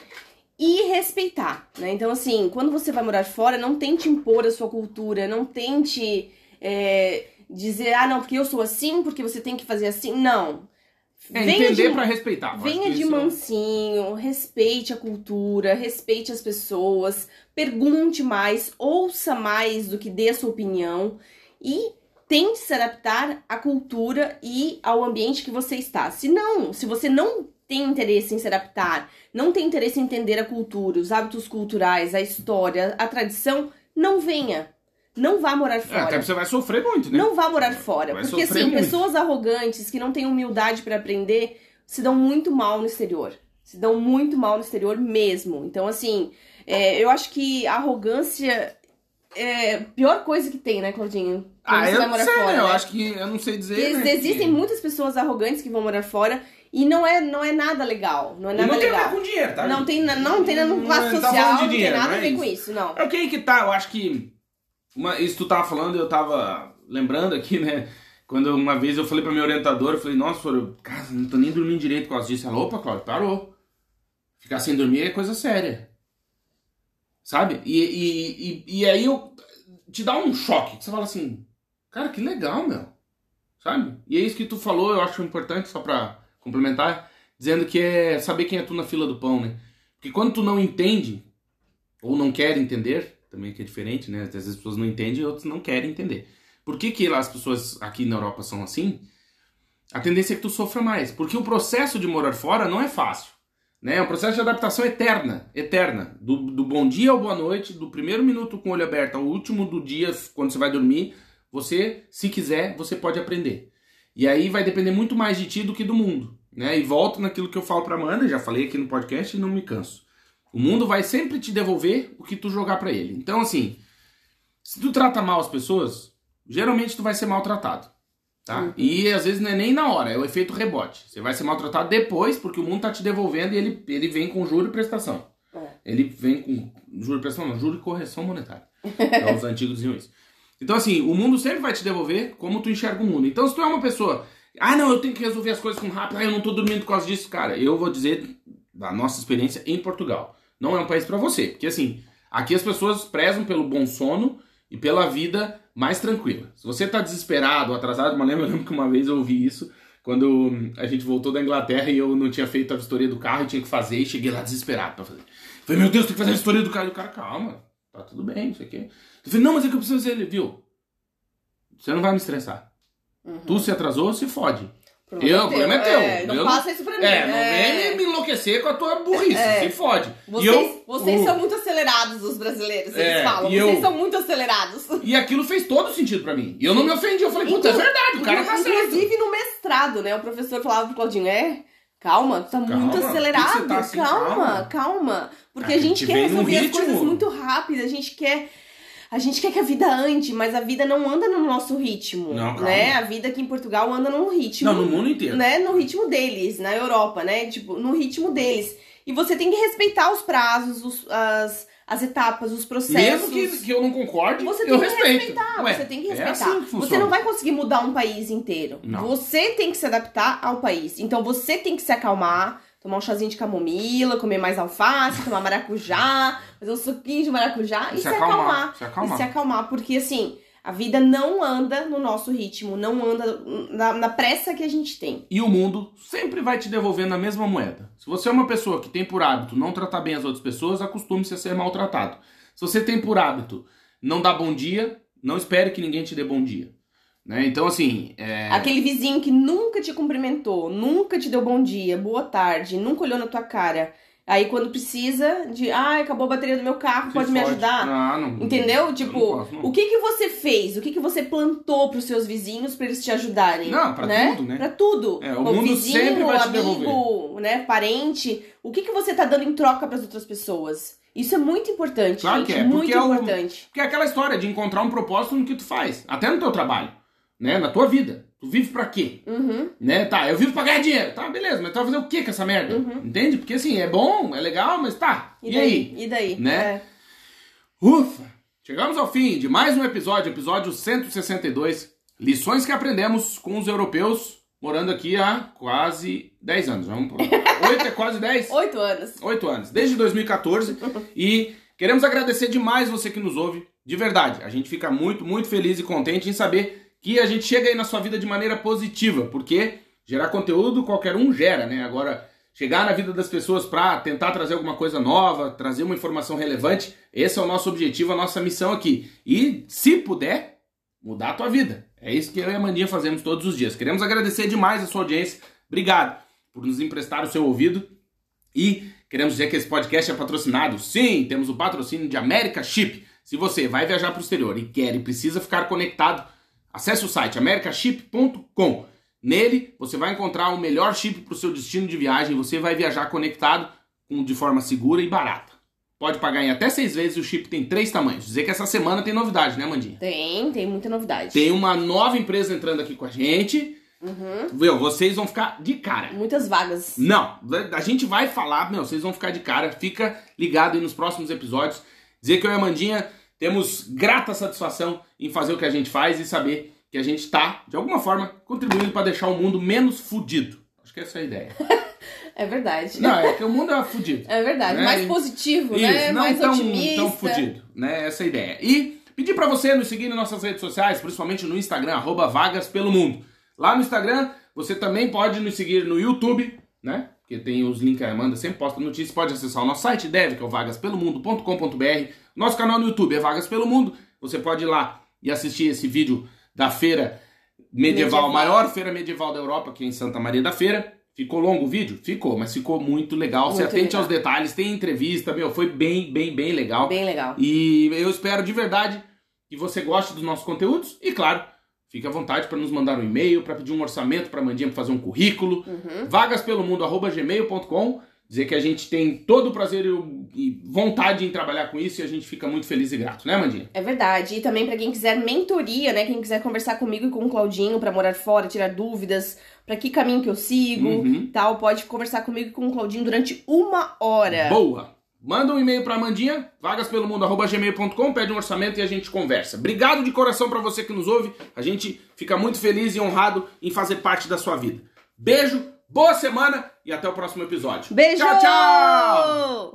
e respeitar, né? Então, assim, quando você vai morar fora, não tente impor a sua cultura, não tente é, dizer, ah, não, porque eu sou assim, porque você tem que fazer assim. Não. É, Venha entender de- pra respeitar. Venha de isso- mansinho, respeite a cultura, respeite as pessoas, pergunte mais, ouça mais do que dê a sua opinião e tente se adaptar à cultura e ao ambiente que você está. Se não, se você não tem interesse em se adaptar, não tem interesse em entender a cultura, os hábitos culturais, a história, a tradição, não venha. Não vá morar É, fora. até você vai sofrer muito, né? Não vá morar fora. Vai porque, assim, muito. pessoas arrogantes que não têm humildade pra aprender se dão muito mal no exterior. Se dão muito mal no exterior mesmo. Então, assim, é, eu acho que a arrogância é a pior coisa que tem, né, Claudinho? Quando Ah, eu não sei, fora. Eu né? acho que eu não sei dizer. Ex- né, Existem que- muitas pessoas arrogantes que vão morar fora e não é, não é nada legal. Não é nada não tem a ver legal. com dinheiro, tá? Não tem, não tem nada com Não classe tá social, não tem nada não a é ver com isso. isso, não. É o que aí que tá, eu acho que. Uma, isso tu tava falando, eu tava lembrando aqui, né? Quando uma vez eu falei pra minha orientadora, eu falei, nossa, eu, cara, não tô nem dormindo direito por causa disso. Ela, opa, Cláudio, parou. Ficar sem dormir é coisa séria. Sabe? E, e, e, e aí eu te dá um choque. Você fala assim, cara, que legal, meu. Sabe? E é isso que tu falou, eu acho importante, só pra complementar, dizendo que é saber quem é tu na fila do pão, né? Porque quando tu não entende, ou não quer entender, também que é diferente, né? Às vezes as pessoas não entendem e outras não querem entender. Por que, que as pessoas aqui na Europa são assim? A tendência é que tu sofra mais. Porque o processo de morar fora não é fácil. Né? É um processo de adaptação eterna, eterna. Do, do bom dia ao boa noite, do primeiro minuto com o olho aberto ao último do dia, quando você vai dormir, você, se quiser, você pode aprender. E aí vai depender muito mais de ti do que do mundo. Né? E volto naquilo que eu falo pra Amanda, já falei aqui no podcast e não me canso. O mundo vai sempre te devolver o que tu jogar para ele. Então, assim, se tu trata mal as pessoas, geralmente tu vai ser maltratado. Tá? Uhum. E às vezes não é nem na hora, é o efeito rebote. Você vai ser maltratado depois, porque o mundo tá te devolvendo e ele, ele vem com juro e prestação. É. Ele vem com juro e prestação, não, juro e correção monetária. é, os [laughs] antigos diziam isso. Então, assim, o mundo sempre vai te devolver como tu enxerga o mundo. Então, se tu é uma pessoa, ah, não, eu tenho que resolver as coisas com rápido, ah, eu não tô dormindo por causa disso, cara, eu vou dizer da nossa experiência em Portugal. Não é um país para você, porque assim, aqui as pessoas prezam pelo bom sono e pela vida mais tranquila. Se você tá desesperado, atrasado, mas lembro, eu lembro que uma vez eu ouvi isso quando a gente voltou da Inglaterra e eu não tinha feito a vistoria do carro e tinha que fazer e cheguei lá desesperado para fazer. Falei, meu Deus, tem que fazer a vistoria do carro. E o cara, calma, tá tudo bem, isso aqui. Eu falei, não, mas é que eu preciso fazer ele, viu? Você não vai me estressar. Uhum. Tu se atrasou, se fode. Eu, o problema é teu. É, não eu, faça isso pra mim. É, não é. vem me enlouquecer com a tua burrice, é. se fode. Vocês, eu, vocês o... são muito acelerados, os brasileiros, eles é, falam. Vocês eu... são muito acelerados. E aquilo fez todo sentido pra mim. E eu não me ofendi, eu falei, puta, é verdade, o cara tá certo. Inclusive no mestrado, né, o professor falava pro Claudinho, é... Calma, tu tá calma, muito acelerado. Tá assim, calma, calma, calma, Porque a, a gente, gente quer resolver as coisas muito rápido, a gente quer a gente quer que a vida ande, mas a vida não anda no nosso ritmo, não, né? A vida aqui em Portugal anda num ritmo. Não, no mundo inteiro. Né? No ritmo deles, na Europa, né? Tipo, no ritmo deles. E você tem que respeitar os prazos, os, as, as etapas, os processos. Mesmo que, que eu não concorde, você tem eu que respeito. respeitar. Ué, você tem que respeitar. É assim que você não vai conseguir mudar um país inteiro. Não. Você tem que se adaptar ao país. Então você tem que se acalmar tomar um chazinho de camomila, comer mais alface, tomar maracujá, [laughs] fazer um suquinho de maracujá e, e se, acalmar, acalmar, se acalmar. E se acalmar, porque assim, a vida não anda no nosso ritmo, não anda na, na, pressa que a gente tem. E o mundo sempre vai te devolvendo a mesma moeda. Se você é uma pessoa que tem por hábito não tratar bem as outras pessoas, acostume-se a ser maltratado. Se você tem por hábito não dar bom dia, não espere que ninguém te dê bom dia. Né? Então, assim. É... Aquele vizinho que nunca te cumprimentou, nunca te deu bom dia, boa tarde, nunca olhou na tua cara. Aí quando precisa de, ah, acabou a bateria do meu carro, pode, pode, me ajudar? Não, não, Entendeu? Tipo, não posso, não. o que que você fez? O que que você plantou pros seus vizinhos para eles te ajudarem? Não, pra né? tudo, né? Pra tudo. É, o, o mundo vizinho, sempre vai te amigo, devolver. né, parente, o que que você tá dando em troca para as outras pessoas? Isso é muito importante, claro gente, que é, muito é importante. O, porque é aquela história de encontrar um propósito no que tu faz, até no teu trabalho né? Na tua vida. Tu vive pra quê? Uhum. Né? Tá, eu vivo pra ganhar dinheiro. Tá, beleza, mas tu vai fazer o que com essa merda? Uhum. Entende? Porque assim, é bom, é legal, mas tá. E, e daí? aí? E daí? Né? É. Ufa! Chegamos ao fim de mais um episódio, episódio 162. Lições que aprendemos com os europeus morando aqui há quase 10 anos. Vamos por... 8 [laughs] é quase 10? 8 anos. 8 anos, desde 2014. [laughs] e queremos agradecer demais você que nos ouve. De verdade, a gente fica muito, muito feliz e contente em saber que a gente chega aí na sua vida de maneira positiva, porque gerar conteúdo qualquer um gera, né? Agora, chegar na vida das pessoas para tentar trazer alguma coisa nova, trazer uma informação relevante, esse é o nosso objetivo, a nossa missão aqui. E, se puder, mudar a tua vida. É isso que eu e a Mandinha fazemos todos os dias. Queremos agradecer demais a sua audiência. Obrigado por nos emprestar o seu ouvido. E queremos dizer que esse podcast é patrocinado. Sim, temos o patrocínio de America Chip. Se você vai viajar para o exterior e quer e precisa ficar conectado, acesse o site americaship.com. Nele você vai encontrar o melhor chip para o seu destino de viagem. Você vai viajar conectado de forma segura e barata. Pode pagar em até seis vezes o chip tem três tamanhos. Dizer que essa semana tem novidade, né, Mandinha? Tem, tem muita novidade. Tem uma nova empresa entrando aqui com a gente. Uhum. Meu, vocês vão ficar de cara. Muitas vagas. Não, a gente vai falar, meu, vocês vão ficar de cara. Fica ligado aí nos próximos episódios. Dizer que eu e a Mandinha temos grata satisfação em fazer o que a gente faz e saber que a gente tá, de alguma forma, contribuindo para deixar o mundo menos fudido. Acho que essa é a ideia. [laughs] É verdade. Não, é que o mundo é fudido. É verdade. Né? Mais positivo, Isso, né? não Mais tão, otimista. tão fudido, né? Essa é a ideia. E pedir pra você nos seguir nas nossas redes sociais, principalmente no Instagram, arroba Vagas Pelo Mundo. Lá no Instagram, você também pode nos seguir no YouTube, né? Porque tem os links, a Amanda sempre posta notícias, pode acessar o nosso site, deve, que é o vagaspelomundo.com.br. Nosso canal no YouTube é Vagas Pelo Mundo. Você pode ir lá e assistir esse vídeo da feira medieval, Medieval. maior feira medieval da Europa, aqui em Santa Maria da Feira. Ficou longo o vídeo? Ficou, mas ficou muito legal. Se Muito atente legal. aos detalhes, tem entrevista, meu, foi bem, bem, bem legal. Bem legal. E eu espero de verdade que você goste dos nossos conteúdos e, claro, fique à vontade para nos mandar um e-mail, para pedir um orçamento para Mandinha pra fazer um currículo. Uhum. Vagaspelomundo@gmail.com. Dizer que a gente tem todo o prazer e vontade em trabalhar com isso e a gente fica muito feliz e grato, né, Mandinha? É verdade. E também pra quem quiser mentoria, né? Quem quiser conversar comigo e com o Claudinho pra morar fora, tirar dúvidas, pra que caminho que eu sigo, Uhum. tal, pode conversar comigo e com o Claudinho durante uma hora. Boa! Manda um e-mail pra Mandinha, vagaspelomundo.gmail.com, pede um orçamento e a gente conversa. Obrigado de coração pra você que nos ouve. A gente fica muito feliz e honrado em fazer parte da sua vida. Beijo, boa semana e até o próximo episódio. Beijo! Tchau, tchau!